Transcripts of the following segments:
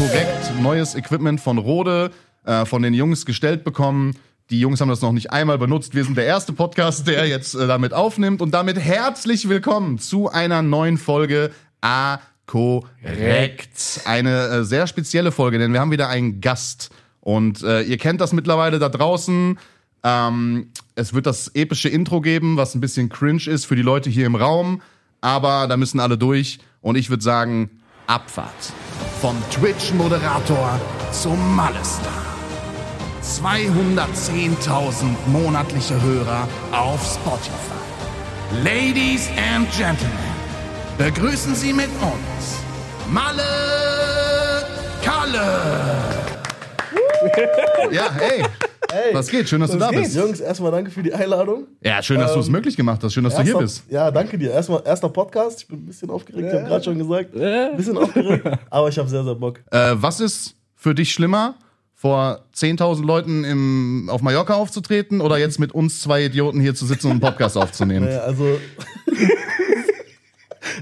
korrekt neues Equipment von Rode, äh, von den Jungs gestellt bekommen. Die Jungs haben das noch nicht einmal benutzt. Wir sind der erste Podcast, der jetzt äh, damit aufnimmt. Und damit herzlich willkommen zu einer neuen Folge A korrekt. Eine äh, sehr spezielle Folge, denn wir haben wieder einen Gast. Und äh, ihr kennt das mittlerweile da draußen. Ähm, es wird das epische Intro geben, was ein bisschen cringe ist für die Leute hier im Raum. Aber da müssen alle durch. Und ich würde sagen, Abfahrt. Vom Twitch-Moderator zum Malestar. 210.000 monatliche Hörer auf Spotify. Ladies and Gentlemen, begrüßen Sie mit uns Malle Kalle. ja, hey. Hey, Was geht? Schön, dass du da bist. Jungs, erstmal danke für die Einladung. Ja, schön, dass du es Ähm, möglich gemacht hast. Schön, dass du hier bist. Ja, danke dir. Erstmal erster Podcast. Ich bin ein bisschen aufgeregt, ich habe gerade schon gesagt. Ein bisschen aufgeregt, aber ich habe sehr, sehr Bock. Äh, was ist für dich schlimmer, vor 10.000 Leuten im, auf Mallorca aufzutreten oder jetzt mit uns zwei Idioten hier zu sitzen und einen Podcast aufzunehmen? Naja, also.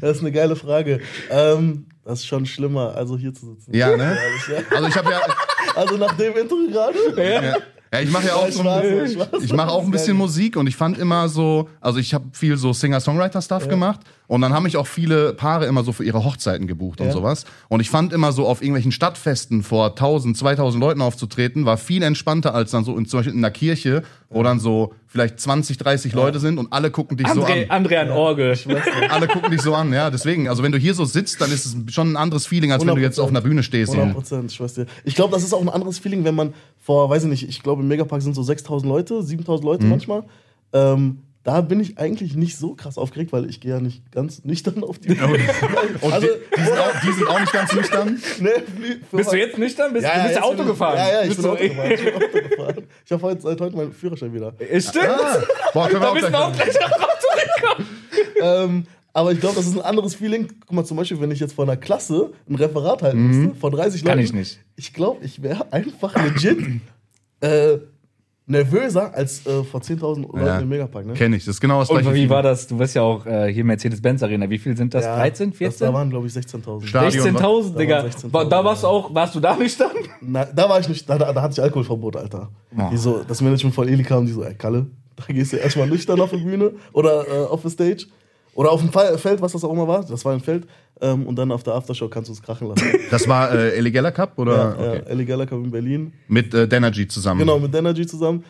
das ist eine geile Frage. Ähm, das ist schon schlimmer, also hier zu sitzen. Ja, ne? Also ich habe ja, Also nach dem Intro gerade. ja, ja, ich mache ja auch so ein, ich mache auch ein bisschen Musik und ich fand immer so, also ich habe viel so Singer-Songwriter-Stuff gemacht und dann haben mich auch viele Paare immer so für ihre Hochzeiten gebucht und Ja. sowas. Und ich fand immer so auf irgendwelchen Stadtfesten vor 1000, 2000 Leuten aufzutreten, war viel entspannter als dann so in, zum Beispiel in einer Kirche, wo dann so vielleicht 20, 30 Leute sind und alle gucken dich so an. André, André an Orgel. Alle gucken dich so an, ja. Deswegen, also wenn du hier so sitzt, dann ist es schon ein anderes Feeling, als wenn du jetzt auf einer Bühne stehst. 100 Und, Prozent, ich weiß dir. Ich glaube, das ist auch ein anderes Feeling, wenn man vor, weiß ich nicht, ich glaube im Megapark sind so 6000 Leute, 7000 Leute Mhm. manchmal. Ähm, da bin ich eigentlich nicht so krass aufgeregt, weil ich gehe ja nicht ganz nüchtern auf die Bühne. und also, die, die, sind auch, die sind auch nicht ganz nüchtern. ne, für Bist du jetzt nüchtern? Bist, Ja, du ja, bist ja Auto gefahren. Ja, ja, ich bin du- Auto gefahren. Ich bin Auto gefahren. Ich habe heute, seit heute meinen Führerschein wieder. Stimmt. Ah, boah, können wir Da auch bist du gleich- auch gleich am Auto gekommen. ähm, aber ich glaube, das ist ein anderes Feeling. Guck mal, zum Beispiel, wenn ich jetzt vor einer Klasse ein Referat halten müsste, vor 30 Kann Leuten. ich nicht. Ich glaube, ich wäre einfach legit äh, nervöser als äh, vor 10.000 Leuten Ja. im Megapark. Ne? Kenn ich, das ist genau das Und gleiche. wie Feeling. war das? Du bist ja auch äh, hier Mercedes-Benz Arena. Wie viel sind das? 13, Das, 14? da waren, glaube ich, 16.000. Stadion. 16.000, Da Digga. waren 16.000, War- Da warst du auch, warst du da nüchtern? Na, da war ich nicht, da, da, da hatte ich Alkoholverbot, Alter. Die so, das Management von Eli kam, die so, ey, Kalle, da gehst du erstmal nüchtern auf die Bühne oder äh, auf der Stage. Oder auf dem Fe- Feld, was das auch immer war. Das war ein Feld. Ähm, und dann auf der Aftershow kannst du es krachen lassen. Das war äh, Eligella Cup oder ja, okay. ja, Ellie Geller kam in Berlin. mit äh, Denergy zusammen? Genau, mit Energy zusammen.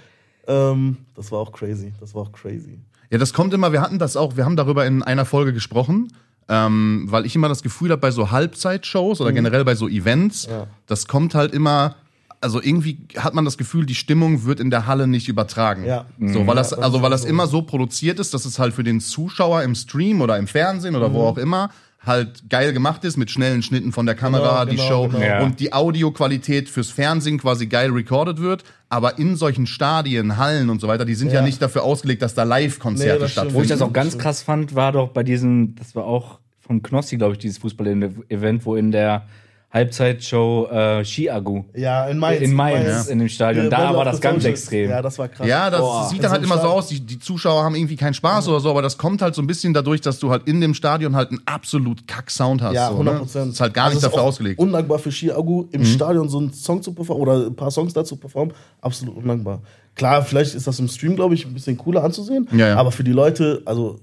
Ähm, das war auch crazy. Das war auch crazy. Ja, das kommt immer, wir hatten das auch, wir haben darüber in einer Folge gesprochen, ähm, weil ich immer das Gefühl habe, bei so Halbzeitshows oder generell bei so Events, Mhm. Ja. das kommt halt immer, also irgendwie hat man das Gefühl, die Stimmung wird in der Halle nicht übertragen. Ja. So, weil das, das also weil das immer so produziert ist, dass es halt für den Zuschauer im Stream oder im Fernsehen oder Mhm. wo auch immer halt geil gemacht ist mit schnellen Schnitten von der Kamera, Genau, die genau, Show genau. Ja. und die Audioqualität fürs Fernsehen quasi geil recorded wird, aber in solchen Stadien, Hallen und so weiter, die sind ja, Ja. nicht dafür ausgelegt, dass da Nee, Live-Konzerte stimmt. stattfinden. Wo ich das auch ganz krass fand, war doch bei diesem, das war auch von Knossi, glaube ich, dieses Fußball-Event, wo in der Halbzeitshow äh, Ski-Agu Ja, in Mainz. in Mainz, Ja. in dem Stadion, Hier, da war das ganz Socials. extrem. Ja, das war krass. Ja, das Boah. sieht dann so halt einem immer so aus, die, die Zuschauer haben irgendwie keinen Spaß oder so, aber das kommt halt so ein bisschen dadurch, dass du halt in dem Stadion halt einen absolut Kack-Sound hast. Ja, so, 100 ne? Prozent. Also Das ist halt gar nicht dafür ausgelegt. Mhm. Undankbar für Ski Agu im Stadion so einen Song zu performen oder ein paar Songs dazu performen. Absolut undankbar. Klar, vielleicht ist das im Stream, glaube ich, ein bisschen cooler anzusehen. Ja, ja. Aber für die Leute, also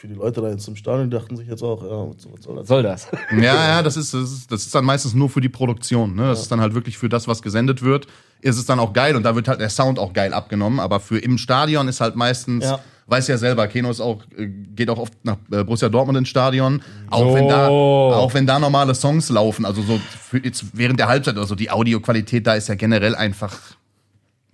für die Leute da jetzt im Stadion, die dachten sich jetzt auch, ja, was soll das? Soll das? Ja, ja, das ist, das ist, das ist dann meistens nur für die Produktion. Ne? Das ist dann halt wirklich für das, was gesendet wird, ist es dann auch geil und da wird halt der Sound auch geil abgenommen. Aber für im Stadion ist halt meistens, Ja. weiß ja selber, Keno ist auch, äh, geht auch oft nach äh, Borussia Dortmund ins Stadion, auch So. wenn da, auch wenn da normale Songs laufen, also so für jetzt während der Halbzeit oder so, die Audioqualität da ist ja generell einfach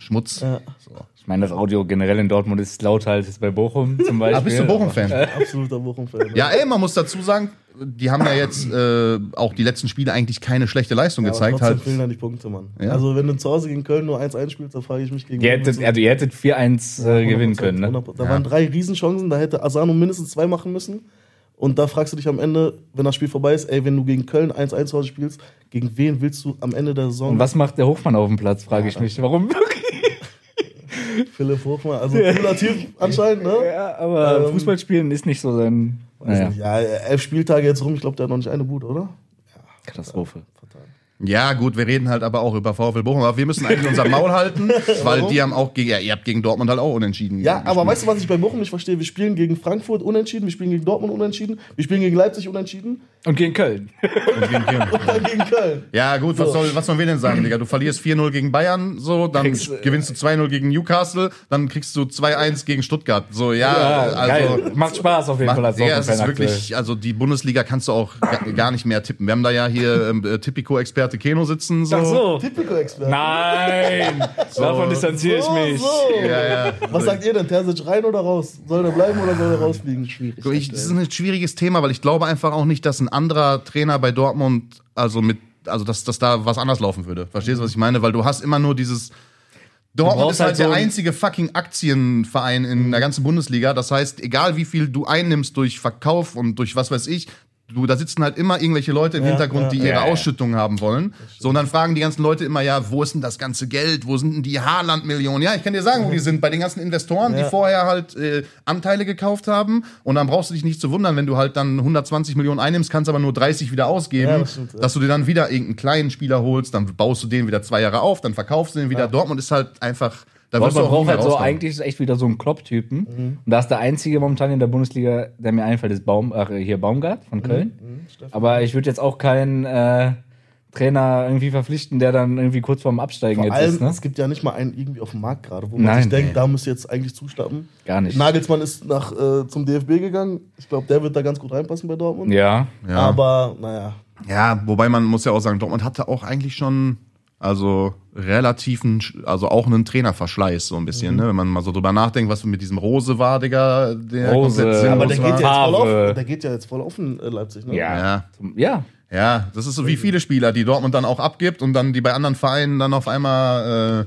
Schmutz. Ja. So. Ich meine, das Audio generell in Dortmund ist lauter als es bei Bochum zum Beispiel. Ah, bist du Bochum-Fan? Absoluter Bochum-Fan. Ja, ey, man muss dazu sagen, die haben ja jetzt äh, auch die letzten Spiele eigentlich keine schlechte Leistung Aber gezeigt. trotzdem Halt, fehlen da die Punkte, Mann. Ja. Also wenn du zu Hause gegen Köln nur 1-1 spielst, dann frage ich mich gegen Ihr hättet, also ihr hättet 4-1 äh, gewinnen 100%, können, ne? 100%. Da waren drei Riesenchancen, da hätte Asano mindestens zwei machen müssen. Und da fragst du dich am Ende, wenn das Spiel vorbei ist, ey, wenn du gegen Köln 1-1 zu Hause spielst, gegen wen willst du am Ende der Saison Und was macht der Hofmann auf dem Platz, frage ich mich. Warum wirklich? Philipp Hochmann, also cooler Typ anscheinend, ne? Ja, aber Ähm, Fußballspielen ist nicht so sein. Weiß Naja, nicht. Ja, elf Spieltage jetzt rum, ich glaube, der hat noch nicht eine Bude, oder? Katastrophe. Ja, gut, wir reden halt aber auch über VfL Bochum, aber wir müssen eigentlich unser Maul halten, weil die haben auch gegen, ja, ihr habt gegen Dortmund halt auch unentschieden. Ja, aber gespielt. weißt du, was ich bei Bochum nicht verstehe? Wir spielen gegen Frankfurt unentschieden, wir spielen gegen Dortmund unentschieden, wir spielen gegen Leipzig unentschieden Und gegen Köln. Und gegen Köln. und dann gegen Köln. Ja, gut, was, So. soll, was sollen wir denn sagen, Digga? Du verlierst 4-0 gegen Bayern, so, dann Kriegst, gewinnst du 2-0 gegen Newcastle, dann kriegst du 2-1 gegen Stuttgart. So, ja, also. geil. Macht Spaß auf jeden Fall als Macht, ja, es ist wirklich, also die Bundesliga kannst du auch ga- gar nicht mehr tippen. Wir haben da ja hier ähm, äh, Tipico-Experte Keno sitzen. So. Ach so. Typico-Experte. Nein, davon distanziere ich So, mich. so. Ja, ja. Was sagt ihr denn? Terzic rein oder raus? Soll der bleiben oder soll er rausfliegen? Schwierig. Ich, das ist ein schwieriges Thema, weil ich glaube einfach auch nicht, dass ein anderer Trainer bei Dortmund, also mit, also dass, dass da was anders laufen würde. Verstehst du, was ich meine? Weil du hast immer nur dieses. Dortmund ist halt halt so der ein- einzige fucking Aktienverein in der ganzen Bundesliga. Das heißt, egal wie viel du einnimmst durch Verkauf und durch was weiß ich, du, da sitzen halt immer irgendwelche Leute im Ja, Hintergrund, ja, die ihre ja. Ausschüttung haben wollen. So, und dann fragen die ganzen Leute immer, ja, wo ist denn das ganze Geld? Wo sind denn die Haaland-Millionen? Ja, ich kann dir sagen, wo die sind. Bei den ganzen Investoren, die vorher halt äh, Anteile gekauft haben. Und dann brauchst du dich nicht zu wundern, wenn du halt dann 120 Millionen einnimmst, kannst aber nur 30 wieder ausgeben, Ja, das stimmt, dass du dir dann wieder irgendeinen kleinen Spieler holst, dann baust du den wieder zwei Jahre auf, dann verkaufst du den wieder. Dortmund ist halt einfach, da Man braucht halt so eigentlich ist echt wieder so ein Klopp-Typen. Mhm. Und da ist der einzige momentan in der Bundesliga, der mir einfällt, ist Baum, ach, hier Baumgart Mhm. von Köln. Aber ich würde jetzt auch keinen äh, Trainer irgendwie verpflichten, der dann irgendwie kurz vorm Absteigen Vor jetzt allem, ist. Ne? es gibt ja nicht mal einen irgendwie auf dem Markt gerade, wo man Nein. sich denkt, Nee. da müsst ihr jetzt eigentlich zustatten. Gar nicht. Nagelsmann ist nach, äh, zum DFB gegangen. Ich glaube, der wird da ganz gut reinpassen bei Dortmund. Ja. Ja. Aber, naja. Ja, wobei man muss ja auch sagen, Dortmund hatte auch eigentlich schon also relativen, also auch einen Trainerverschleiß so ein bisschen, ne? wenn man mal so drüber nachdenkt, was mit diesem Rose war, Digga, der Rose, sinnlos Aber der war. geht, ja jetzt voll auf, der geht ja jetzt voll offen, Leipzig, ne? Ja. Ja. Ja. Ja, das ist so wie viele Spieler, die Dortmund dann auch abgibt und dann die bei anderen Vereinen dann auf einmal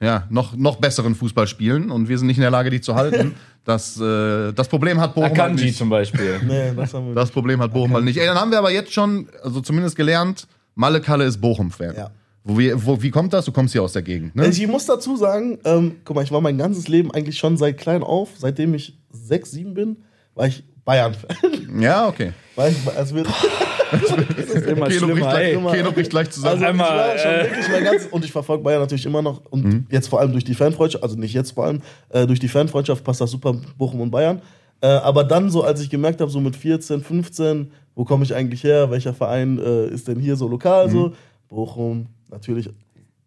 äh, ja, noch, noch besseren Fußball spielen und wir sind nicht in der Lage, die zu halten. Das, äh, das Problem hat Bochum halt Akanji nicht. zum Beispiel. Nee, das haben wir Das Problem hat Bochum halt nicht. Ey, dann haben wir aber jetzt schon, also zumindest gelernt, Malle Kalle ist Bochum-Fan. Ja. Wo wir, wo, wie kommt das? Du kommst hier aus der Gegend, ne? Ich muss dazu sagen, ähm, guck mal, ich war mein ganzes Leben eigentlich schon seit klein auf, seitdem ich sechs, sieben bin, war ich Bayern-Fan. Ja, okay. War ich, also wir, Immer Keno bricht, schlimmer, gleich, ey. Keno bricht gleich zusammen. also ich einmal, war schon äh, wirklich mein ganzes, und ich verfolge Bayern natürlich immer noch und jetzt vor allem durch die Fanfreundschaft, also nicht jetzt vor allem, äh, durch die Fanfreundschaft passt das super Bochum und Bayern. Äh, aber dann so, als ich gemerkt habe, so mit 14, 15, wo komme ich eigentlich her, welcher Verein äh, ist denn hier so lokal so, Bochum, natürlich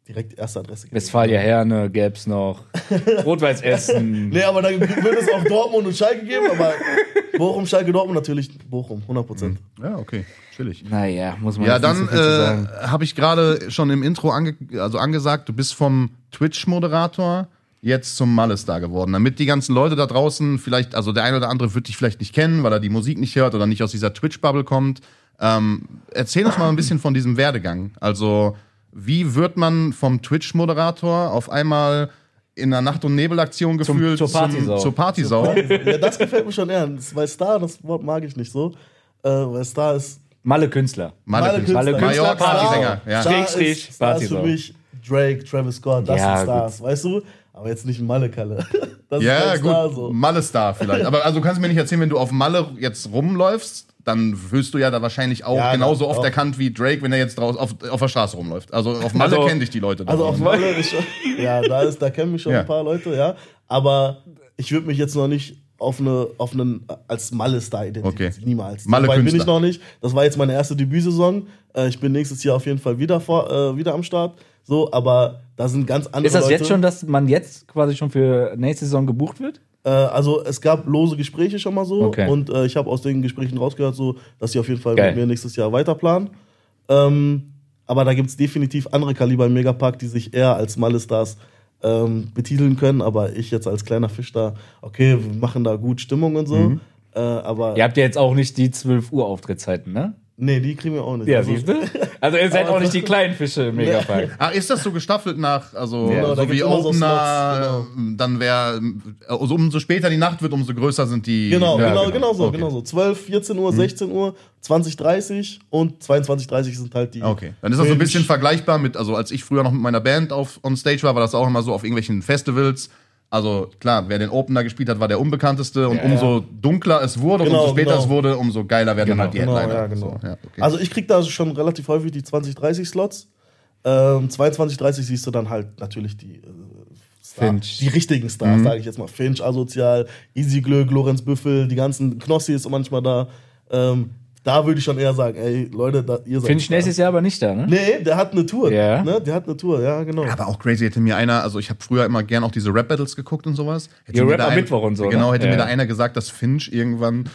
direkt erste Adresse. gegeben. Westfalia Herne gäb's noch. Rot-Weiß Essen. Nee, aber dann würde es auch Dortmund und Schalke geben, aber Bochum, Schalke, Dortmund natürlich Bochum, 100 Prozent. ja, okay. Chillig. Naja, muss man Ja, jetzt dann nicht so äh, habe ich gerade schon im Intro ange also angesagt, du bist vom Twitch-Moderator jetzt zum Malle-Star geworden. Damit die ganzen Leute da draußen vielleicht, also der eine oder andere wird dich vielleicht nicht kennen, weil er die Musik nicht hört oder nicht aus dieser Twitch-Bubble kommt. Ähm, erzähl uns mal ein bisschen von diesem Werdegang. Also, wie wird man vom Twitch-Moderator auf einmal in einer Nacht- und Nebelaktion gefühlt zur Partysau. zur Partysau? Ja, das gefällt mir schon ernst, weil Star, das Wort mag ich nicht so, äh, weil Star ist Malle Künstler. Malle Künstler. Malle Künstler, Mallorca, Partysänger. Ja. Strich, Star Strich, ist, Star ist für Partysau. mich Drake, Travis Scott, das Ja, sind Stars, weißt du? Aber jetzt nicht ein Malle-Kalle. Das Ja, ist ein Star gut, so. Malle-Star vielleicht. Aber also du kannst mir nicht erzählen, wenn du auf Malle jetzt rumläufst, dann wirst du ja da wahrscheinlich auch Ja, genauso oft doch. erkannt wie Drake, wenn er jetzt draus auf, auf der Straße rumläuft. Also auf Malle Also- kennen dich die Leute. Also auf draußen. Malle ist schon, ja, da, ist, da kennen mich schon Ja. ein paar Leute, ja. Aber ich würde mich jetzt noch nicht auf, eine, auf einen als Malle-Star identifizieren. Okay. Niemals. Malle Dabei bin ich noch nicht. Das war jetzt meine erste Debütsaison. Äh, ich bin nächstes Jahr auf jeden Fall wieder, vor, äh, wieder am Start. So, aber da sind ganz andere Ist das Leute. jetzt schon, dass man jetzt quasi schon für nächste Saison gebucht wird? Äh, also es gab lose Gespräche schon mal so Okay. und äh, ich habe aus den Gesprächen rausgehört, so, dass sie auf jeden Fall Geil. mit mir nächstes Jahr weiterplanen. Ähm, aber da gibt es definitiv andere Kaliber im Megapark, die sich eher als Malle-Stars ähm, betiteln können. Aber ich jetzt als kleiner Fisch da, okay, wir machen da gut Stimmung und so. Mhm. Äh, aber Ihr habt ja jetzt auch nicht die 12 Uhr Auftrittzeiten, ne? Nee, die kriegen wir auch nicht. Ja, Also, siehst du? Also ihr seid auch nicht die kleinen Fische im Megapark. Ah, ist das so gestaffelt nach, also Genau, da so wie gibt's immer so Opener, Slots, äh, dann wäre, also umso später die Nacht wird, umso größer sind die. Genau, Ja, genau, genau. genau so, Okay. genau so. 12, 14 Uhr, 16 Uhr, 20, 30 und 22, 30 sind halt die. Okay, dann ist das so ein bisschen vergleichbar mit, also als ich früher noch mit meiner Band auf on Stage war, war das auch immer so auf irgendwelchen Festivals. Also klar, wer den Opener gespielt hat, war der unbekannteste und Ja, umso dunkler es wurde Genau, und umso später genau. es wurde, umso geiler werden dann halt die Genau, Headliner. ja, genau. So, ja, okay. Also ich krieg da schon relativ häufig die 20, 30 Slots. Ähm, 22, 30 siehst du dann halt natürlich die, äh, Star, Finch. die richtigen Stars, Mhm. sage ich jetzt mal. Finch, Asozial, Easy Glück, Lorenz Büffel, die ganzen Knossi ist manchmal da. Ähm, da würde ich schon eher sagen, ey, Leute, da, ihr seid Finde ich nächstes Jahr aber nicht da, ne? Nee, der hat eine Tour. Ja. Ne? Der hat eine Tour, ja, genau. Aber auch crazy hätte mir einer, also ich habe früher immer gern auch diese Rap-Battles geguckt und sowas. Hätte Ja, mir Rap am Mittwoch und so, Genau, ne? hätte mir Ja. da einer gesagt, dass Finch irgendwann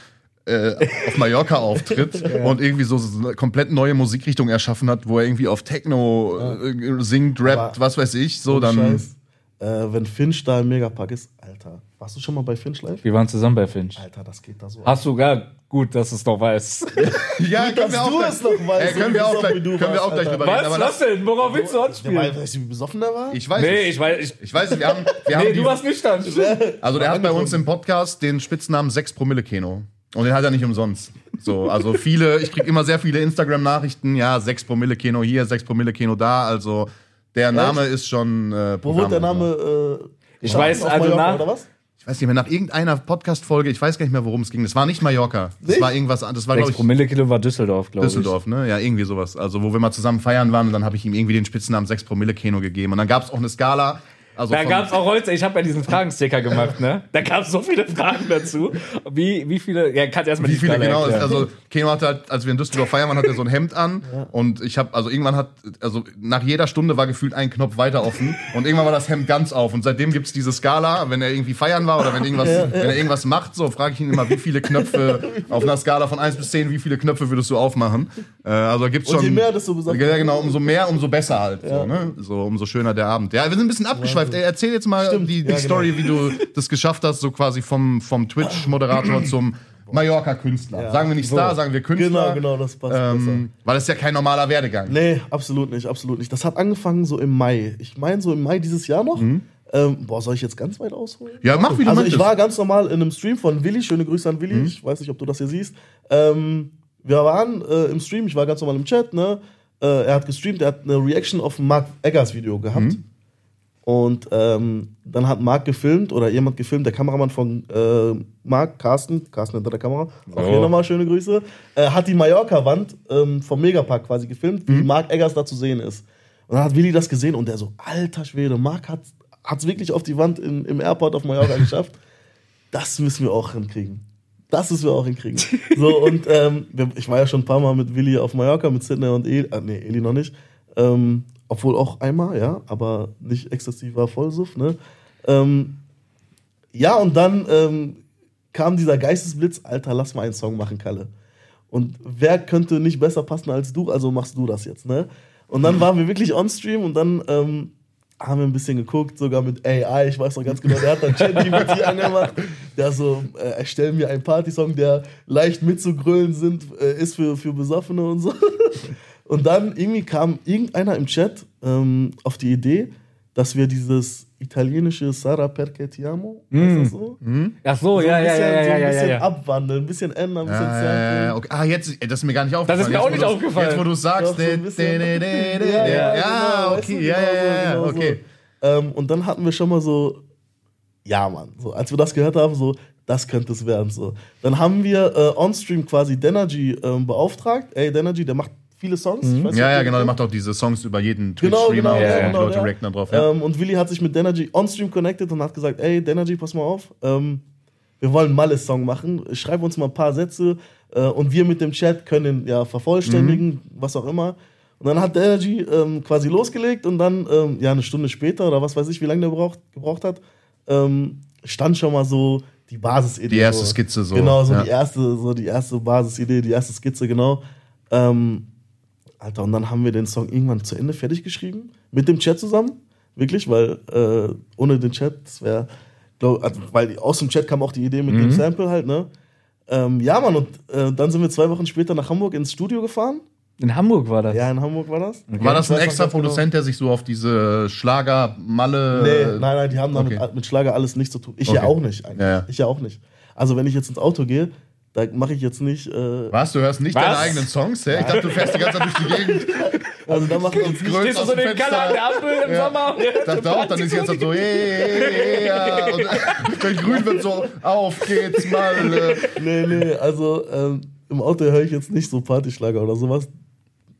äh, auf Mallorca auftritt und irgendwie so, eine komplett neue Musikrichtung erschaffen hat, wo er irgendwie auf Techno äh, singt, rappt, Aber- was weiß ich, so dann. Scheiß. Äh, wenn Finch da im Megapack ist, Alter, warst du schon mal bei Finch live? Wir waren zusammen bei Finch. Alter, das geht da so. Hast du gar gut, dass du es doch weißt. Ja, dass du es noch weißt, Ey, können wir auch gleich, können wir auch gleich drüber reden. Aber das, denn? Worauf willst du anspielen? weiß, weißt du, wie besoffen der war? ich weiß Nee, es. ich weiß. Ich, Ich weiß, es, wir haben, wir haben nee, die, du warst nüchtern. also der hat bei uns im Podcast den Spitznamen 6 Promille Keno. Und den hat er nicht umsonst. So, also viele, ich kriege immer sehr viele Instagram-Nachrichten, ja, 6 Promille Keno hier, 6 Promille Keno da, also der Name ist schon äh, Wo wird der. Name? Äh, Ich weiß, also nach- was? Weiß nicht mehr, nach irgendeiner Podcast-Folge, ich weiß gar nicht mehr, worum es ging. Das war nicht Mallorca. Das war irgendwas, an- das war, 6 glaube ich, Promille Kilo war Düsseldorf, glaube ich. Düsseldorf, ne? Ja, irgendwie sowas. Also, wo wir mal zusammen feiern waren und dann habe ich ihm irgendwie den Spitznamen 6 Promille Keno gegeben. Und dann gab es auch eine Skala. Also Da gab es auch heute, ich habe ja diesen Fragensticker gemacht, ne? Da gab es so viele Fragen dazu. Wie, wie viele, ja, kannst erstmal Wie die viele Skala genau? erklären. Also Keno hatte halt, als wir in Düsseldorf feiern waren, hat er so ein Hemd an und ich habe, also irgendwann hat, also nach jeder Stunde war gefühlt ein Knopf weiter offen und irgendwann war das Hemd ganz auf und seitdem gibt's diese Skala, wenn er irgendwie feiern war oder wenn irgendwas, wenn er irgendwas macht, so frage ich ihn immer, wie viele Knöpfe auf einer Skala von 1 bis 10, wie viele Knöpfe würdest du aufmachen? Äh, also gibt's Und schon. je mehr, desto besoffen. Ja, genau, umso mehr, umso besser halt. So, ne? so, umso schöner der Abend. Ja, wir sind ein bisschen abgeschweift. Ey, erzähl jetzt mal Stimmt. die, die Ja, genau. Story, wie du das geschafft hast, so quasi vom, vom Twitch-Moderator zum Mallorca-Künstler. Ja. Sagen wir nicht Star, So. sagen wir Künstler. Genau, genau, das passt Ähm, weil das ist ja kein normaler Werdegang. Nee, absolut nicht, absolut nicht. Das hat angefangen so im Mai. Ich meine so im Mai dieses Jahr noch. Ähm, boah, soll ich jetzt ganz weit ausholen? Ja, mach wie du Also möchtest. ich war ganz normal in einem Stream von Willi, schöne Grüße an Willi, ich weiß nicht, ob du das hier siehst. Ähm, wir waren äh, im Stream, ich war ganz normal im Chat, ne? Äh, er hat gestreamt, er hat eine Reaction auf ein Mark Eggers Video gehabt. Und ähm, dann hat Mark gefilmt oder jemand gefilmt, der Kameramann von äh, Mark, Carsten, Carsten hinter der Kamera, auch hier nochmal schöne Grüße, äh, hat die Mallorca-Wand ähm, vom Megapark quasi gefilmt, wie Mark Eggers da zu sehen ist. Und dann hat Willi das gesehen und der so, alter Schwede, Mark hat es wirklich auf die Wand in, im Airport auf Mallorca geschafft. Das müssen wir auch hinkriegen. Das müssen wir auch hinkriegen. So, und ähm, ich war ja schon ein paar Mal mit Willi auf Mallorca, mit Sidney und Eli, äh, nee, Eli noch nicht. Ähm, obwohl auch einmal, ja, aber nicht exzessiver Vollsuff, ne? Ähm, ja, und dann ähm, kam dieser Geistesblitz, Alter, lass mal einen Song machen, Kalle. Und wer könnte nicht besser passen als du, also machst du das jetzt, ne? Und dann waren wir wirklich on Stream und dann ähm, haben wir ein bisschen geguckt, sogar mit AI, ich weiß noch ganz genau, der hat dann ChatGPT angemacht, der so, äh, erstell mir einen Partysong, der leicht mitzugrölen sind, äh, ist für, für Besoffene und so. Und dann irgendwie kam irgendeiner im Chat ähm, auf die Idee, dass wir dieses italienische Sara perché ti amo, heißt das so? Ach so, So ja, ein ja, bisschen, ja, so ja, ein ja, bisschen ja. abwandeln, ein bisschen ändern, ein bisschen Ja, ja, ja, okay. Ah, jetzt, ey, das ist mir gar nicht aufgefallen. Das ist mir auch nicht aufgefallen. Jetzt, wo du sagst, Ja, ja, ja, weißt okay, du, ja, genau ja, ja, ja, okay. So. Ähm, und dann hatten wir schon mal so, ja, Mann, so, als wir das gehört haben, so, das könnte es werden. So. Dann haben wir äh, on-stream quasi Denergy ähm, beauftragt. Ey, Denergy, der macht viele Songs. Ich weiß Ja, ja, genau, der macht auch diese Songs über jeden Genau, Twitch-Streamer genau, und ja, und genau, Leute ja. reacten drauf. Ja. Ähm, und Willi hat sich mit Denergy on-stream connected und hat gesagt, ey, Denergy, pass mal auf, ähm, wir wollen einen Malle-Song machen, schreib uns mal ein paar Sätze äh, und wir mit dem Chat können ja vervollständigen, Mhm. was auch immer. Und dann hat Denergy ähm, quasi losgelegt und dann, ähm, ja, eine Stunde später oder was weiß ich, wie lange der braucht, gebraucht hat, ähm, stand schon mal so die Basisidee. Die erste. Skizze so, Genau, so ja. die erste, so die erste Basisidee, die erste Skizze, genau. Ähm, Alter, und dann haben wir den Song irgendwann zu Ende fertig geschrieben. Mit dem Chat zusammen. Wirklich, weil äh, ohne den Chat, das wäre, also, weil aus dem Chat kam auch die Idee mit Mhm. dem Sample halt, ne? Ähm, ja, Mann, und äh, dann sind wir zwei Wochen später nach Hamburg ins Studio gefahren. In Hamburg war das. Ja, in Hamburg war das. War das ein extra ganz genau. Produzent, der sich so auf diese Schlager-Malle. Nee, nein, nein, die haben damit okay. mit Schlager alles nichts zu tun. Ich Okay. ja auch nicht eigentlich. Ja, ja. Ich ja auch nicht. Also wenn ich jetzt ins Auto gehe, da mache ich jetzt nicht. Äh, Was? Du hörst nicht Was? deine eigenen Songs? Hä? Ich dachte, du fährst die ganze Zeit durch die Gegend. Also da macht man sich Grün Stehst du so den Keller an der Ampel im Ja. Sommer? dachte auch, dann ist jetzt halt so, hey, ja, und wenn grün wird so, auf geht's mal. Nee, nee, also ähm, im Auto höre ich jetzt nicht so Partyschlager oder sowas.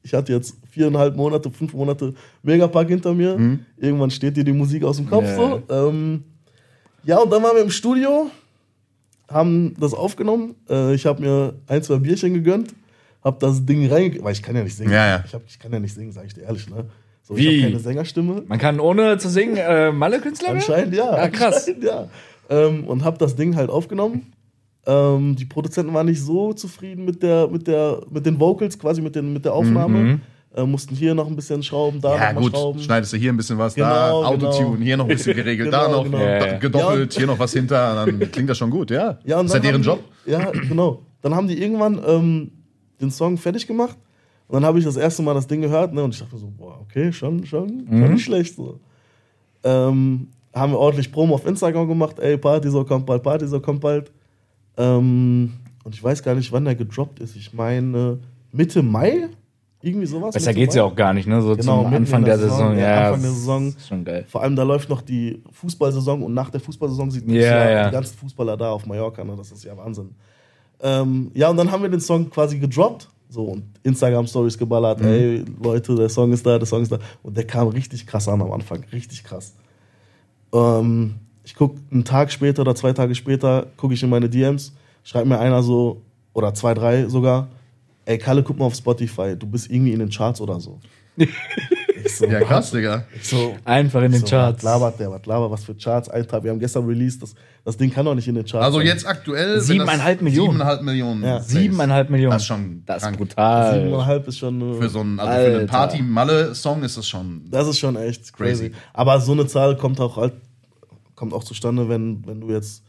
Ich hatte jetzt viereinhalb Monate, fünf Monate Megapark hinter mir. Irgendwann steht dir die Musik aus dem Kopf Ja. so. Ähm, ja, und dann waren wir im Studio, haben das aufgenommen. Äh, ich habe mir ein, zwei Bierchen gegönnt, habe das Ding rein, weil ich kann ja nicht singen. Ja, ja. Ich, hab, ich kann ja nicht singen, sage ich dir ehrlich. Ne? So, Wie? Ich habe keine Sängerstimme. Man kann ohne zu singen äh, Malle-Künstler werden? Anscheinend ja. Ah, krass. Anscheinend, ja. Ähm, und habe das Ding halt aufgenommen. Ähm, die Produzenten waren nicht so zufrieden mit, der, mit, der, mit den Vocals, quasi mit, den, mit der Aufnahme. Mhm. Äh, mussten hier noch ein bisschen schrauben, da Ja, noch mal gut, schrauben. schneidest du hier ein bisschen was, Genau, da genau. Autotune, hier noch ein bisschen geregelt, da Genau, noch genau. da- Ja, ja. gedoppelt, hier noch was hinter, dann klingt das schon gut, ja. Ja, und ist ja deren Job. Die, ja, genau. Dann haben die irgendwann ähm, den Song fertig gemacht. Und dann habe ich das erste Mal das Ding gehört. Ne, und ich dachte mir so, boah, okay, schon, schon, Mhm. schon nicht schlecht. So. Ähm, haben wir ordentlich Promo auf Instagram gemacht. Ey, Party so kommt bald, Party so kommt bald. Ähm, und ich weiß gar nicht, wann der gedroppt ist. Ich meine Mitte Mai? Irgendwie sowas. Besser geht's ja auch gar nicht, ne? So Genau, zum Anfang der, der Saison. Saison, ja, Anfang der Saison. Schon geil. Vor allem da läuft noch die Fußballsaison und nach der Fußballsaison sind Ja, ja. die ganzen Fußballer da auf Mallorca. Ne? Das ist ja Wahnsinn. Ähm, ja, und dann haben wir den Song quasi gedroppt. So, und Instagram-Stories geballert. Mhm. Ey, Leute, der Song ist da, der Song ist da. Und der kam richtig krass an am Anfang. Richtig krass. Ähm, ich gucke einen Tag später oder zwei Tage später, gucke ich in meine DMs, schreibt mir einer so, oder zwei, drei sogar, ey, Kalle, guck mal auf Spotify, du bist irgendwie in den Charts oder so. so, Ja, krass, Digga. So, Einfach in den so, Charts. Was labert der, was labert, was für Charts, Alter. Wir haben gestern released, das, das Ding kann doch nicht in den Charts Also sein. jetzt aktuell. Siebeneinhalb Millionen. Siebeneinhalb Millionen. Ja. Siebeneinhalb Millionen. Das ist schon Das ist krank. brutal. Siebeneinhalb ist schon. äh, Für so einen, also für einen. Party-Malle-Song ist das schon. Das ist schon echt crazy. Crazy. Aber so eine Zahl kommt auch, halt, kommt auch zustande, wenn, wenn du jetzt